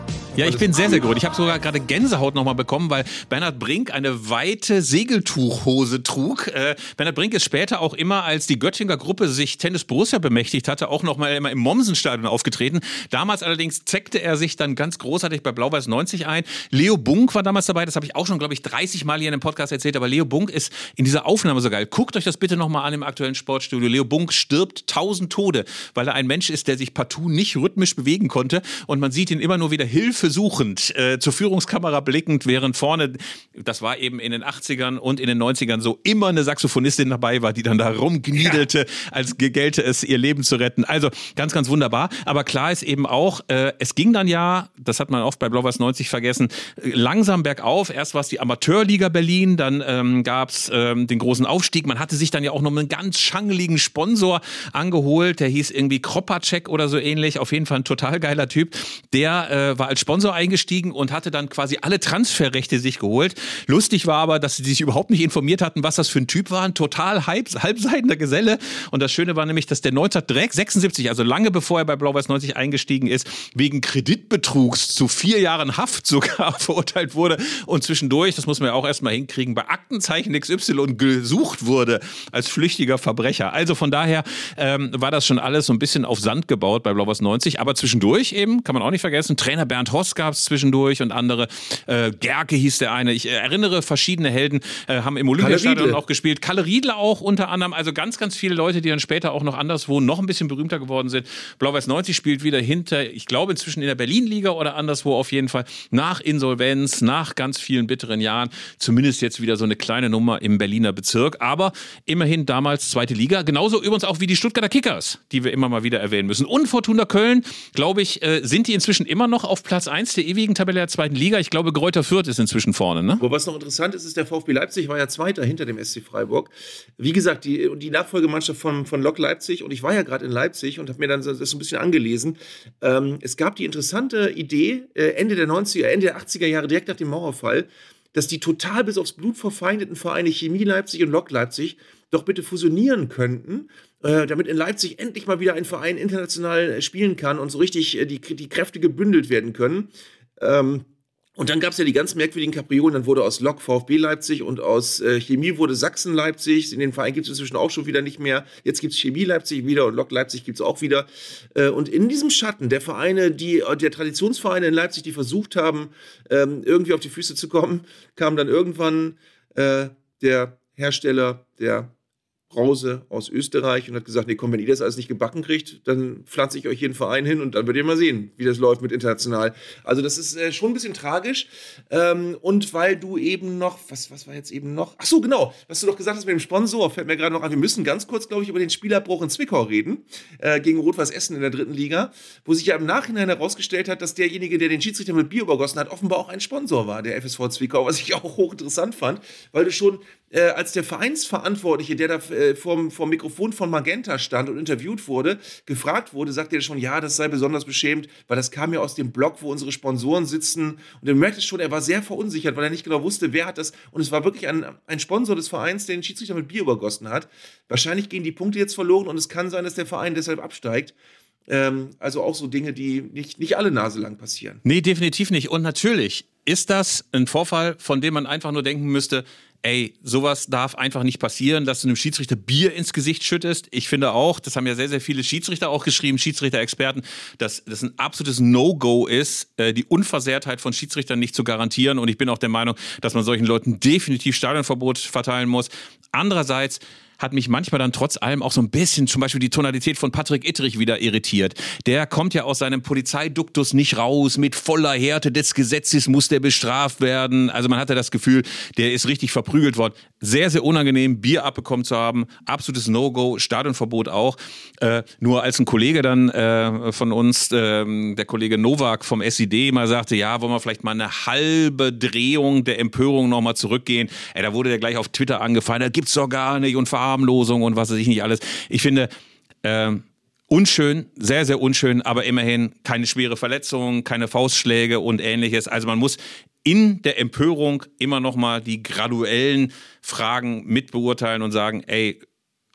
Ja, ich bin sehr, sehr gut. Ich habe sogar gerade Gänsehaut nochmal bekommen, weil Bernhard Brink eine weite Segeltuchhose trug. Äh, Bernhard Brink ist später auch immer, als die Göttinger Gruppe sich Tennis Borussia bemächtigt hatte, auch nochmal immer im Mommsenstadion aufgetreten. Damals allerdings zeckte er sich dann ganz großartig bei Blau-Weiß 90 ein. Leo Bunk war damals dabei, das habe ich auch schon, glaube ich, 30 Mal hier in dem Podcast erzählt, aber Leo Bunk ist in dieser Aufnahme so geil. Guckt euch das bitte nochmal an im aktuellen Sportstudio. Leo Bunk stirbt tausend Tode, weil er ein Mensch ist, der sich partout nicht rhythmisch bewegen konnte und man sieht ihn immer nur wieder hilfesuchend äh, zur Führungskamera blickend, während vorne, das war eben in den 80ern und in den 90ern so, immer eine Saxophonistin dabei war, die dann da rumgniedelte, als gelte es, ihr Leben zu retten. Also ganz, ganz wunderbar. Aber klar ist eben auch, äh, es ging dann ja, das hat man oft bei Blau-Weiß 90 vergessen, langsam bergauf. Erst war es die Amateurliga Berlin, dann ähm, gab es ähm, den großen Aufstieg. Man hatte sich dann ja auch noch einen ganz schangeligen Sponsor angeholt, der hieß irgendwie Kropacek oder so ähnlich. Auf jeden Fall ein total geiler Typ. Der äh, war als Sponsor eingestiegen und hatte dann quasi alle Transferrechte sich geholt. Lustig war aber, dass sie sich überhaupt nicht informiert hatten, was das für ein Typ war. Ein total halb, halbseidender Geselle. Und das Schöne war nämlich, dass der 1976, also lange bevor er bei Blau-Weiß 90 eingestiegen ist, wegen Kreditbetrugs zu vier Jahren Haft sogar verurteilt wurde und zwischendurch, das muss man ja auch erstmal hinkriegen, bei Aktenzeichen XY gesucht wurde als flüchtiger Verbrecher. Also von daher ähm, war das schon alles so ein bisschen auf Sand gebaut bei Blau-Weiß 90. Aber zwischendurch eben, kann man auch nicht vergessen, Trainer Bernd Hoss gab es zwischendurch und andere. Äh, Gerke hieß der eine. Ich erinnere, verschiedene Helden äh, haben im Olympiastadion auch gespielt. Kalle Riedler auch unter anderem. Also ganz, ganz viele Leute, die dann später auch noch anderswo noch ein bisschen berühmter geworden sind. Blau-Weiß 90 spielt wieder hinter, ich glaube inzwischen in der Berlin-Liga oder anderswo auf jeden Fall. Nach Insolvenz, nach ganz vielen bitteren Jahren. Zumindest jetzt wieder so eine kleine Nummer im Berliner Bezirk. Aber immerhin damals zweite Liga. Genauso übrigens auch wie die Stuttgarter Kickers, die wir immer mal wieder erwähnen müssen. Und Fortuna Köln, glaube ich, äh, sind die inzwischen immer noch auf Platz 1 der ewigen Tabelle der zweiten Liga. Ich glaube, Greuther Fürth ist inzwischen vorne, ne? Aber was noch interessant ist, ist, der VfB Leipzig war ja Zweiter hinter dem SC Freiburg. Wie gesagt, die, die Nachfolgemannschaft von, von Lok Leipzig, und ich war ja gerade in Leipzig und habe mir dann das ein bisschen angelesen. Ähm, es gab die interessante Idee, äh, Ende der 90er, Ende der 80er Jahre, direkt nach dem Mauerfall, dass die total bis aufs Blut verfeindeten Vereine Chemie Leipzig und Lok Leipzig doch bitte fusionieren könnten, äh, damit in Leipzig endlich mal wieder ein Verein international äh, spielen kann und so richtig äh, die, die Kräfte gebündelt werden können. Ähm, und dann gab es ja die ganz merkwürdigen Kapriolen. Dann wurde aus Lok VfB Leipzig und aus äh, Chemie wurde Sachsen Leipzig. In den Verein gibt es inzwischen auch schon wieder nicht mehr. Jetzt gibt es Chemie Leipzig wieder und Lok Leipzig gibt es auch wieder. Äh, und in diesem Schatten der Vereine, die, der Traditionsvereine in Leipzig, die versucht haben, ähm, irgendwie auf die Füße zu kommen, kam dann irgendwann äh, der Hersteller der Brause aus Österreich und hat gesagt, nee, komm, wenn ihr das alles nicht gebacken kriegt, dann pflanze ich euch hier einen Verein hin und dann werdet ihr mal sehen, wie das läuft mit international. Also das ist äh, schon ein bisschen tragisch. Ähm, und weil du eben noch, was, was war jetzt eben noch? Ach so, genau, was du doch gesagt hast mit dem Sponsor, fällt mir gerade noch an. Wir müssen ganz kurz, glaube ich, über den Spielabbruch in Zwickau reden, äh, gegen Rot-Weiß Essen in der dritten Liga, wo sich ja im Nachhinein herausgestellt hat, dass derjenige, der den Schiedsrichter mit Bier übergossen hat, offenbar auch ein Sponsor war, der FSV Zwickau, was ich auch hochinteressant fand, weil du schon äh, als der Vereinsverantwortliche, der da äh, vorm, vorm Mikrofon von Magenta stand und interviewt wurde, gefragt wurde, sagte er schon, ja, das sei besonders beschämt, weil das kam ja aus dem Blog, wo unsere Sponsoren sitzen. Und er merkte schon, er war sehr verunsichert, weil er nicht genau wusste, wer hat das. Und es war wirklich ein, ein Sponsor des Vereins, der den Schiedsrichter mit Bier übergossen hat. Wahrscheinlich gehen die Punkte jetzt verloren und es kann sein, dass der Verein deshalb absteigt. Ähm, also auch so Dinge, die nicht, nicht alle Nase lang passieren. Nee, definitiv nicht. Und natürlich ist das ein Vorfall, von dem man einfach nur denken müsste, ey, sowas darf einfach nicht passieren, dass du einem Schiedsrichter Bier ins Gesicht schüttest. Ich finde auch, das haben ja sehr, sehr viele Schiedsrichter auch geschrieben, Schiedsrichter-Experten, dass das ein absolutes No-Go ist, äh, die Unversehrtheit von Schiedsrichtern nicht zu garantieren. Und ich bin auch der Meinung, dass man solchen Leuten definitiv Stadionverbot verteilen muss. Andererseits hat mich manchmal dann trotz allem auch so ein bisschen zum Beispiel die Tonalität von Patrick Ittrich wieder irritiert. Der kommt ja aus seinem Polizeiduktus nicht raus. Mit voller Härte des Gesetzes muss der bestraft werden. Also man hatte das Gefühl, der ist richtig verprügelt worden. Sehr, sehr unangenehm, Bier abbekommen zu haben. Absolutes No-Go, Stadionverbot auch. Äh, nur als ein Kollege dann äh, von uns, äh, der Kollege Nowak vom SID, mal sagte, ja, wollen wir vielleicht mal eine halbe Drehung der Empörung nochmal zurückgehen. Ey, da wurde der gleich auf Twitter angefallen, da gibt's doch gar nicht und Verharmlosung und was weiß ich nicht alles. Ich finde, ähm, unschön, sehr, sehr unschön, aber immerhin keine schwere Verletzungen, keine Faustschläge und ähnliches. Also man muss in der Empörung immer noch mal die graduellen Fragen mit beurteilen und sagen, ey,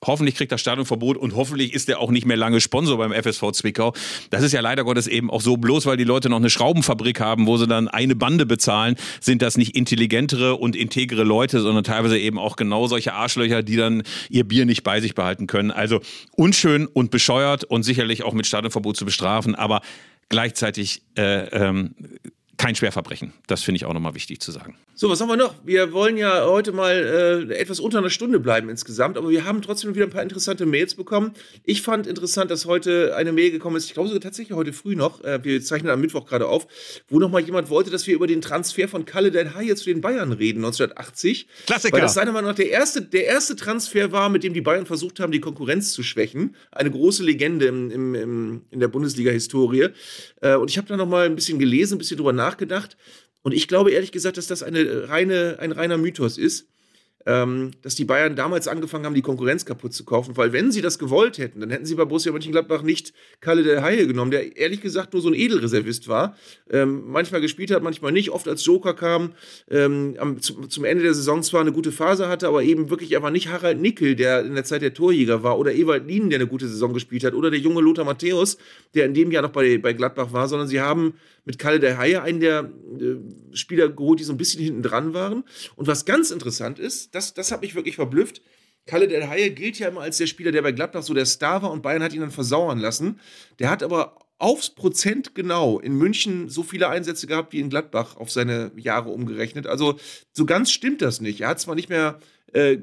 Hoffentlich kriegt das Stadionverbot und hoffentlich ist er auch nicht mehr lange Sponsor beim FSV Zwickau. Das ist ja leider Gottes eben auch so, bloß weil die Leute noch eine Schraubenfabrik haben, wo sie dann eine Bande bezahlen, sind das nicht intelligentere und integere Leute, sondern teilweise eben auch genau solche Arschlöcher, die dann ihr Bier nicht bei sich behalten können. Also unschön und bescheuert und sicherlich auch mit Stadionverbot zu bestrafen, aber gleichzeitig äh, ähm, kein Schwerverbrechen. Das finde ich auch nochmal wichtig zu sagen. So, was haben wir noch? Wir wollen ja heute mal äh, etwas unter einer Stunde bleiben insgesamt, aber wir haben trotzdem wieder ein paar interessante Mails bekommen. Ich fand interessant, dass heute eine Mail gekommen ist, ich glaube sogar tatsächlich heute früh noch, äh, wir zeichnen am Mittwoch gerade auf, wo nochmal jemand wollte, dass wir über den Transfer von Kalle Del Haie zu den Bayern reden, 1980. Klassiker. Weil das seiner Meinung nach der erste, der erste Transfer war, mit dem die Bayern versucht haben, die Konkurrenz zu schwächen. Eine große Legende im, im, im in der Bundesliga-Historie. Äh, und ich habe da nochmal ein bisschen gelesen, ein bisschen drüber nachgedacht. Und ich glaube ehrlich gesagt, dass das eine reine, ein reiner Mythos ist ähm, dass die Bayern damals angefangen haben, die Konkurrenz kaputt zu kaufen. Weil wenn sie das gewollt hätten, dann hätten sie bei Borussia Mönchengladbach nicht Kalle der Haie genommen, der ehrlich gesagt nur so ein Edelreservist war. Ähm, manchmal gespielt hat, manchmal nicht, oft als Joker kam, ähm, am, zum, zum, Ende der Saison zwar eine gute Phase hatte, aber eben wirklich einfach nicht Harald Nickel, der in der Zeit der Torjäger war, oder Ewald Lien, der eine gute Saison gespielt hat, oder der junge Lothar Matthäus, der in dem Jahr noch bei, bei Gladbach war, sondern sie haben mit Kalle der Haie einen der äh, Spieler geholt, die so ein bisschen hinten dran waren. Und was ganz interessant ist, das, das hat mich wirklich verblüfft. Kalle der Haie gilt ja immer als der Spieler, der bei Gladbach so der Star war und Bayern hat ihn dann versauern lassen. Der hat aber aufs Prozent genau in München so viele Einsätze gehabt wie in Gladbach auf seine Jahre umgerechnet. Also so ganz stimmt das nicht. Er hat zwar nicht mehr äh,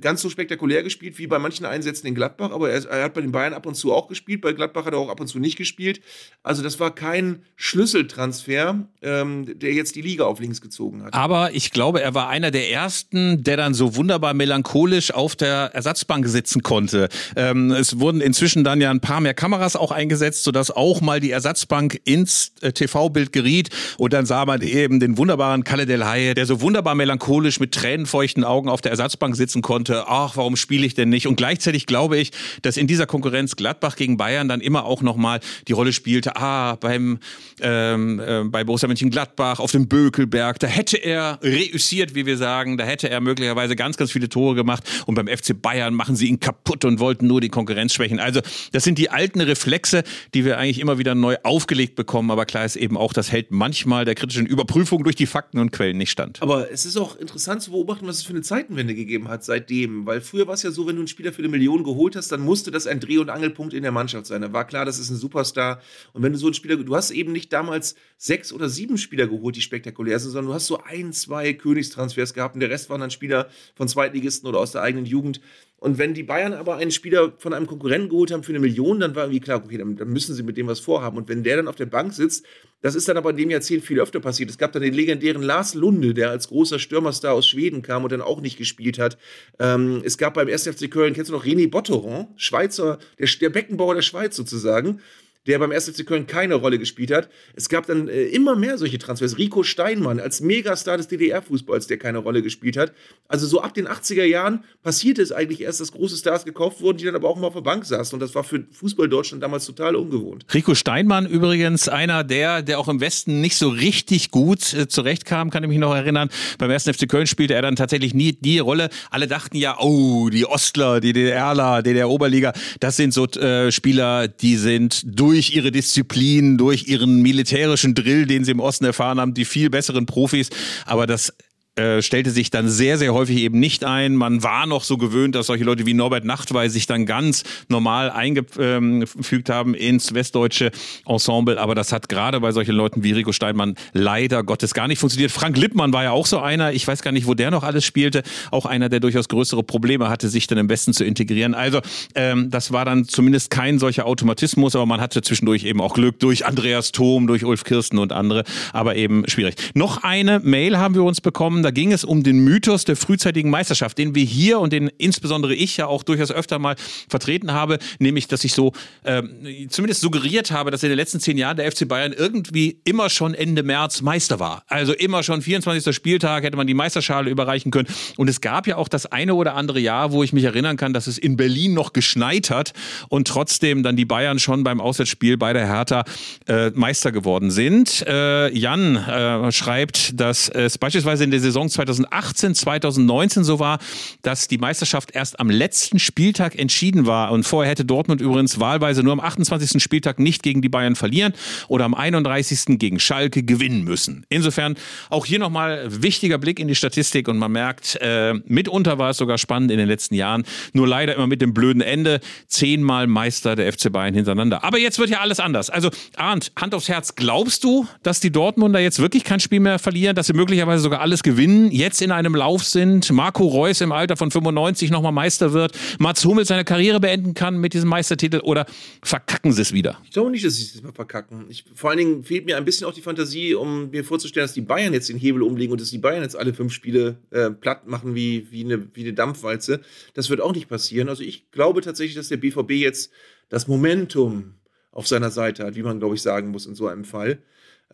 ganz so spektakulär gespielt wie bei manchen Einsätzen in Gladbach, aber er, er, hat bei den Bayern ab und zu auch gespielt, bei Gladbach hat er auch ab und zu nicht gespielt. Also das war kein Schlüsseltransfer, ähm, der jetzt die Liga auf links gezogen hat. Aber ich glaube, er war einer der ersten, der dann so wunderbar melancholisch auf der Ersatzbank sitzen konnte. Ähm, es wurden inzwischen dann ja ein paar mehr Kameras auch eingesetzt, sodass auch mal die Ersatzbank ins äh, TV-Bild geriet und dann sah man eben den wunderbaren Kalle Del Haie, der so wunderbar melancholisch mit tränenfeuchten Augen auf der Ersatzbank sitzen konnte, ach, warum spiele ich denn nicht? Und gleichzeitig glaube ich, dass in dieser Konkurrenz Gladbach gegen Bayern dann immer auch nochmal die Rolle spielte, ah, beim, ähm, äh, bei Borussia Mönchengladbach auf dem Bökelberg, da hätte er reüssiert, wie wir sagen, da hätte er möglicherweise ganz, ganz viele Tore gemacht und beim FC Bayern machen sie ihn kaputt und wollten nur die Konkurrenz schwächen. Also das sind die alten Reflexe, die wir eigentlich immer wieder neu aufgelegt bekommen, aber klar ist eben auch, das hält manchmal der kritischen Überprüfung durch die Fakten und Quellen nicht stand. Aber es ist auch interessant zu beobachten, was es für eine Zeitenwende Zeitenwende gegeben hat seitdem. Weil früher war es ja so, wenn du einen Spieler für eine Million geholt hast, dann musste das ein Dreh- und Angelpunkt in der Mannschaft sein. Da war klar, das ist ein Superstar. Und wenn du so einen Spieler, du hast eben nicht damals sechs oder sieben Spieler geholt, die spektakulär sind, sondern du hast so ein, zwei Königstransfers gehabt und der Rest waren dann Spieler von Zweitligisten oder aus der eigenen Jugend. Und wenn die Bayern aber einen Spieler von einem Konkurrenten geholt haben für eine Million, dann war irgendwie klar, okay, dann, müssen sie mit dem was vorhaben. Und wenn der dann auf der Bank sitzt, das ist dann aber in dem Jahrzehnt viel öfter passiert. Es gab dann den legendären Lars Lunde, der als großer Stürmerstar aus Schweden kam und dann auch nicht gespielt hat. Ähm, es gab beim 1. FC Köln, kennst du noch René Botteron, Schweizer, der, der Beckenbauer der Schweiz sozusagen der beim 1. FC Köln keine Rolle gespielt hat. Es gab dann äh, immer mehr solche Transfers. Rico Steinmann als Megastar des DDR-Fußballs, der keine Rolle gespielt hat. Also so ab den 80er Jahren passierte es eigentlich erst, dass große Stars gekauft wurden, die dann aber auch mal auf der Bank saßen. Und das war für Fußball Deutschland damals total ungewohnt. Rico Steinmann übrigens einer der, der auch im Westen nicht so richtig gut äh, zurechtkam, kann ich mich noch erinnern. Beim 1. FC Köln spielte er dann tatsächlich nie die Rolle. Alle dachten ja, oh, die Ostler, die DDRler, DDR-Oberliga, das sind so äh, Spieler, die sind durch durch ihre Disziplin, durch ihren militärischen Drill, den sie im Osten erfahren haben, die viel besseren Profis. Aber das äh, stellte sich dann sehr, sehr häufig eben nicht ein. Man war noch so gewöhnt, dass solche Leute wie Norbert Nachtwey sich dann ganz normal eingefügt haben ins westdeutsche Ensemble. Aber das hat gerade bei solchen Leuten wie Rico Steinmann leider Gottes gar nicht funktioniert. Frank Lippmann war ja auch so einer. Ich weiß gar nicht, wo der noch alles spielte. Auch einer, der durchaus größere Probleme hatte, sich dann im Westen zu integrieren. Also ähm, das war dann zumindest kein solcher Automatismus, aber man hatte zwischendurch eben auch Glück durch Andreas Thom, durch Ulf Kirsten und andere. Aber eben schwierig. Noch eine Mail haben wir uns bekommen Da ging es um den Mythos der frühzeitigen Meisterschaft, den wir hier und den insbesondere ich ja auch durchaus öfter mal vertreten habe, nämlich, dass ich so äh, zumindest suggeriert habe, dass in den letzten zehn Jahren der FC Bayern irgendwie immer schon Ende März Meister war. Also immer schon 24. Spieltag hätte man die Meisterschale überreichen können. Und es gab ja auch das eine oder andere Jahr, wo ich mich erinnern kann, dass es in Berlin noch geschneit hat und trotzdem dann die Bayern schon beim Auswärtsspiel bei der Hertha äh, Meister geworden sind. Äh, Jan äh, schreibt, dass es beispielsweise in der Saison 2018, 2019 so war, dass die Meisterschaft erst am letzten Spieltag entschieden war. Und vorher hätte Dortmund übrigens wahlweise nur am 28. Spieltag nicht gegen die Bayern verlieren oder am 31. gegen Schalke gewinnen müssen. Insofern auch hier nochmal wichtiger Blick in die Statistik und man merkt, äh, mitunter war es sogar spannend in den letzten Jahren. Nur leider immer mit dem blöden Ende. Zehnmal Meister der FC Bayern hintereinander. Aber jetzt wird ja alles anders. Also Arndt, Hand aufs Herz, glaubst du, dass die Dortmunder jetzt wirklich kein Spiel mehr verlieren, dass sie möglicherweise sogar alles gewinnen, jetzt in einem Lauf sind, Marco Reus im Alter von 95 nochmal Meister wird, Mats Hummels seine Karriere beenden kann mit diesem Meistertitel oder verkacken sie es wieder? Ich glaube nicht, dass sie es mal verkacken. Ich, vor allen Dingen fehlt mir ein bisschen auch die Fantasie, um mir vorzustellen, dass die Bayern jetzt den Hebel umlegen und dass die Bayern jetzt alle fünf Spiele äh, platt machen wie, wie, eine, wie eine Dampfwalze. Das wird auch nicht passieren. Also ich glaube tatsächlich, dass der BVB jetzt das Momentum auf seiner Seite hat, wie man, glaube ich, sagen muss in so einem Fall.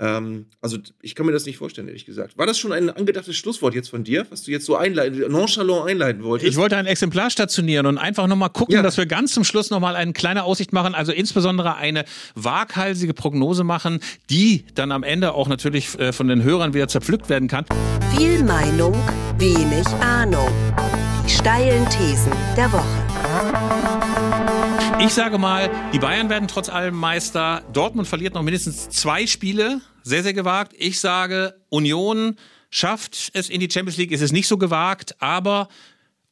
Ähm, also ich kann mir das nicht vorstellen, ehrlich gesagt. War das schon ein angedachtes Schlusswort jetzt von dir, was du jetzt so einleiten, nonchalant einleiten wolltest? Ich wollte ein Exemplar stationieren und einfach nochmal gucken, ja. dass wir ganz zum Schluss nochmal eine kleine Aussicht machen, also insbesondere eine waghalsige Prognose machen, die dann am Ende auch natürlich äh, von den Hörern wieder zerpflückt werden kann. Viel Meinung, wenig Ahnung. Die steilen Thesen der Woche. Ich sage mal, die Bayern werden trotz allem Meister. Dortmund verliert noch mindestens zwei Spiele. Sehr, sehr gewagt. Ich sage, Union schafft es in die Champions League. Es ist nicht so gewagt, aber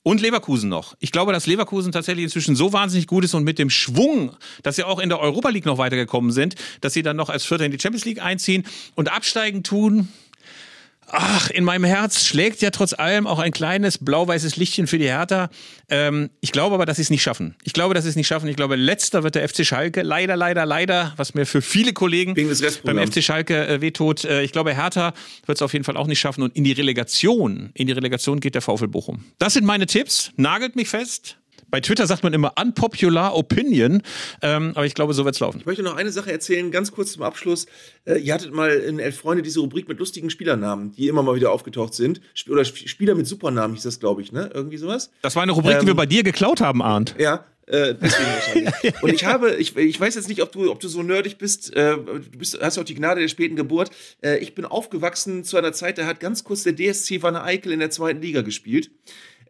und Leverkusen noch. Ich glaube, dass Leverkusen tatsächlich inzwischen so wahnsinnig gut ist und mit dem Schwung, dass sie auch in der Europa League noch weitergekommen sind, dass sie dann noch als Vierter in die Champions League einziehen und absteigen tun. Ach, in meinem Herz schlägt ja trotz allem auch ein kleines blau-weißes Lichtchen für die Hertha. Ähm, ich glaube aber, dass sie es nicht schaffen. Ich glaube, dass sie es nicht schaffen. Ich glaube, letzter wird der FC Schalke. Leider, leider, leider, was mir für viele Kollegen beim FC Schalke äh, wehtut. Äh, ich glaube, Hertha wird es auf jeden Fall auch nicht schaffen. Und in die Relegation, in die Relegation geht der VfL Bochum. Das sind meine Tipps. Nagelt mich fest bei Twitter sagt man immer unpopular opinion, ähm, aber ich glaube, so wird es laufen. Ich möchte noch eine Sache erzählen, ganz kurz zum Abschluss. Äh, ihr hattet mal in Elf Freunde diese Rubrik mit lustigen Spielernamen, die immer mal wieder aufgetaucht sind. Sp oder Sp Spieler mit Supernamen hieß das, glaube ich, ne? Irgendwie sowas. Das war eine Rubrik, ähm, die wir bei dir geklaut haben, Arndt. Ja, äh, deswegen wahrscheinlich. Und ich habe, ich, ich weiß jetzt nicht, ob du, ob du so nerdig bist, äh, du bist, hast auch die Gnade der späten Geburt. Äh, ich bin aufgewachsen zu einer Zeit, da hat ganz kurz der DSC Wanne Eickel in der zweiten Liga gespielt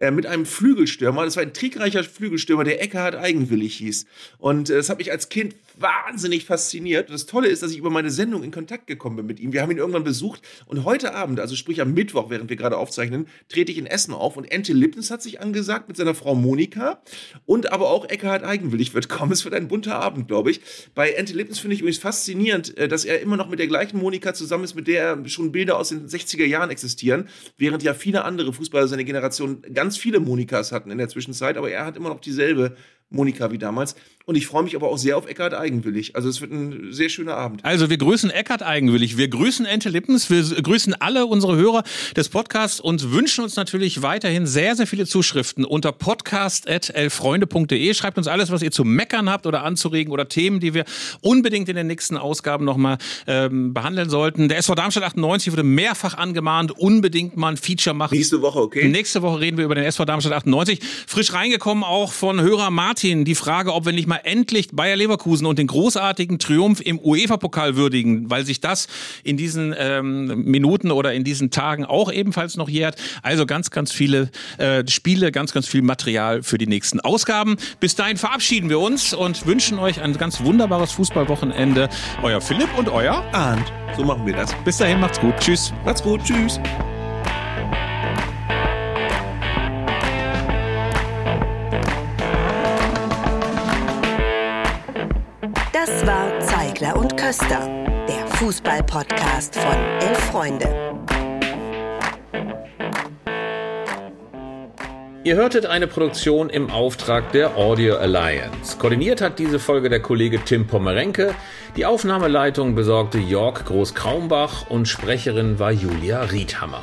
äh, mit einem Flügelstürmer. Das war ein trickreicher Flügelstürmer, der Eckhard Eigenwillig hieß. Und äh, das hat mich als Kind wahnsinnig fasziniert. Das Tolle ist, dass ich über meine Sendung in Kontakt gekommen bin mit ihm. Wir haben ihn irgendwann besucht und heute Abend, also sprich am Mittwoch, während wir gerade aufzeichnen, trete ich in Essen auf und Ente Lippens hat sich angesagt mit seiner Frau Monika und aber auch Eckhard Eigenwillig wird kommen. Es wird ein bunter Abend, glaube ich. Bei Ente Lippens finde ich übrigens faszinierend, äh, dass er immer noch mit der gleichen Monika zusammen ist, mit der schon Bilder aus den 60er Jahren existieren, während ja viele andere Fußballer seiner Generation ganz viele Monikas hatten in der Zwischenzeit, aber er hat immer noch dieselbe Monika wie damals. Und ich freue mich aber auch sehr auf Eckhard Eigenwillig. Also es wird ein sehr schöner Abend. Also wir grüßen Eckhard Eigenwillig, wir grüßen Ente Lippens, wir grüßen alle unsere Hörer des Podcasts und wünschen uns natürlich weiterhin sehr, sehr viele Zuschriften unter podcast.elfreunde.de. Schreibt uns alles, was ihr zu meckern habt oder anzuregen oder Themen, die wir unbedingt in den nächsten Ausgaben nochmal ähm, behandeln sollten. Der SV Darmstadt 98 wurde mehrfach angemahnt, unbedingt mal ein Feature machen. Nächste Woche, okay. Nächste Woche reden wir über den SV Darmstadt 98. Frisch reingekommen auch von Hörer Martin die Frage, ob wir nicht mal endlich Bayer Leverkusen und den großartigen Triumph im UEFA-Pokal würdigen, weil sich das in diesen ähm, Minuten oder in diesen Tagen auch ebenfalls noch jährt. Also ganz, ganz viele äh, Spiele, ganz, ganz viel Material für die nächsten Ausgaben. Bis dahin verabschieden wir uns und wünschen euch ein ganz wunderbares Fußballwochenende. Euer Philipp und euer Arndt. So machen wir das. Bis dahin, macht's gut. Tschüss. Macht's gut. Tschüss. Das war Zeigler und Köster, der Fußball-Podcast von Elf Freunde. Ihr hörtet eine Produktion im Auftrag der Audio Alliance. Koordiniert hat diese Folge der Kollege Tim Pommerenke. Die Aufnahmeleitung besorgte Jörg Groß-Kraumbach und Sprecherin war Julia Riedhammer.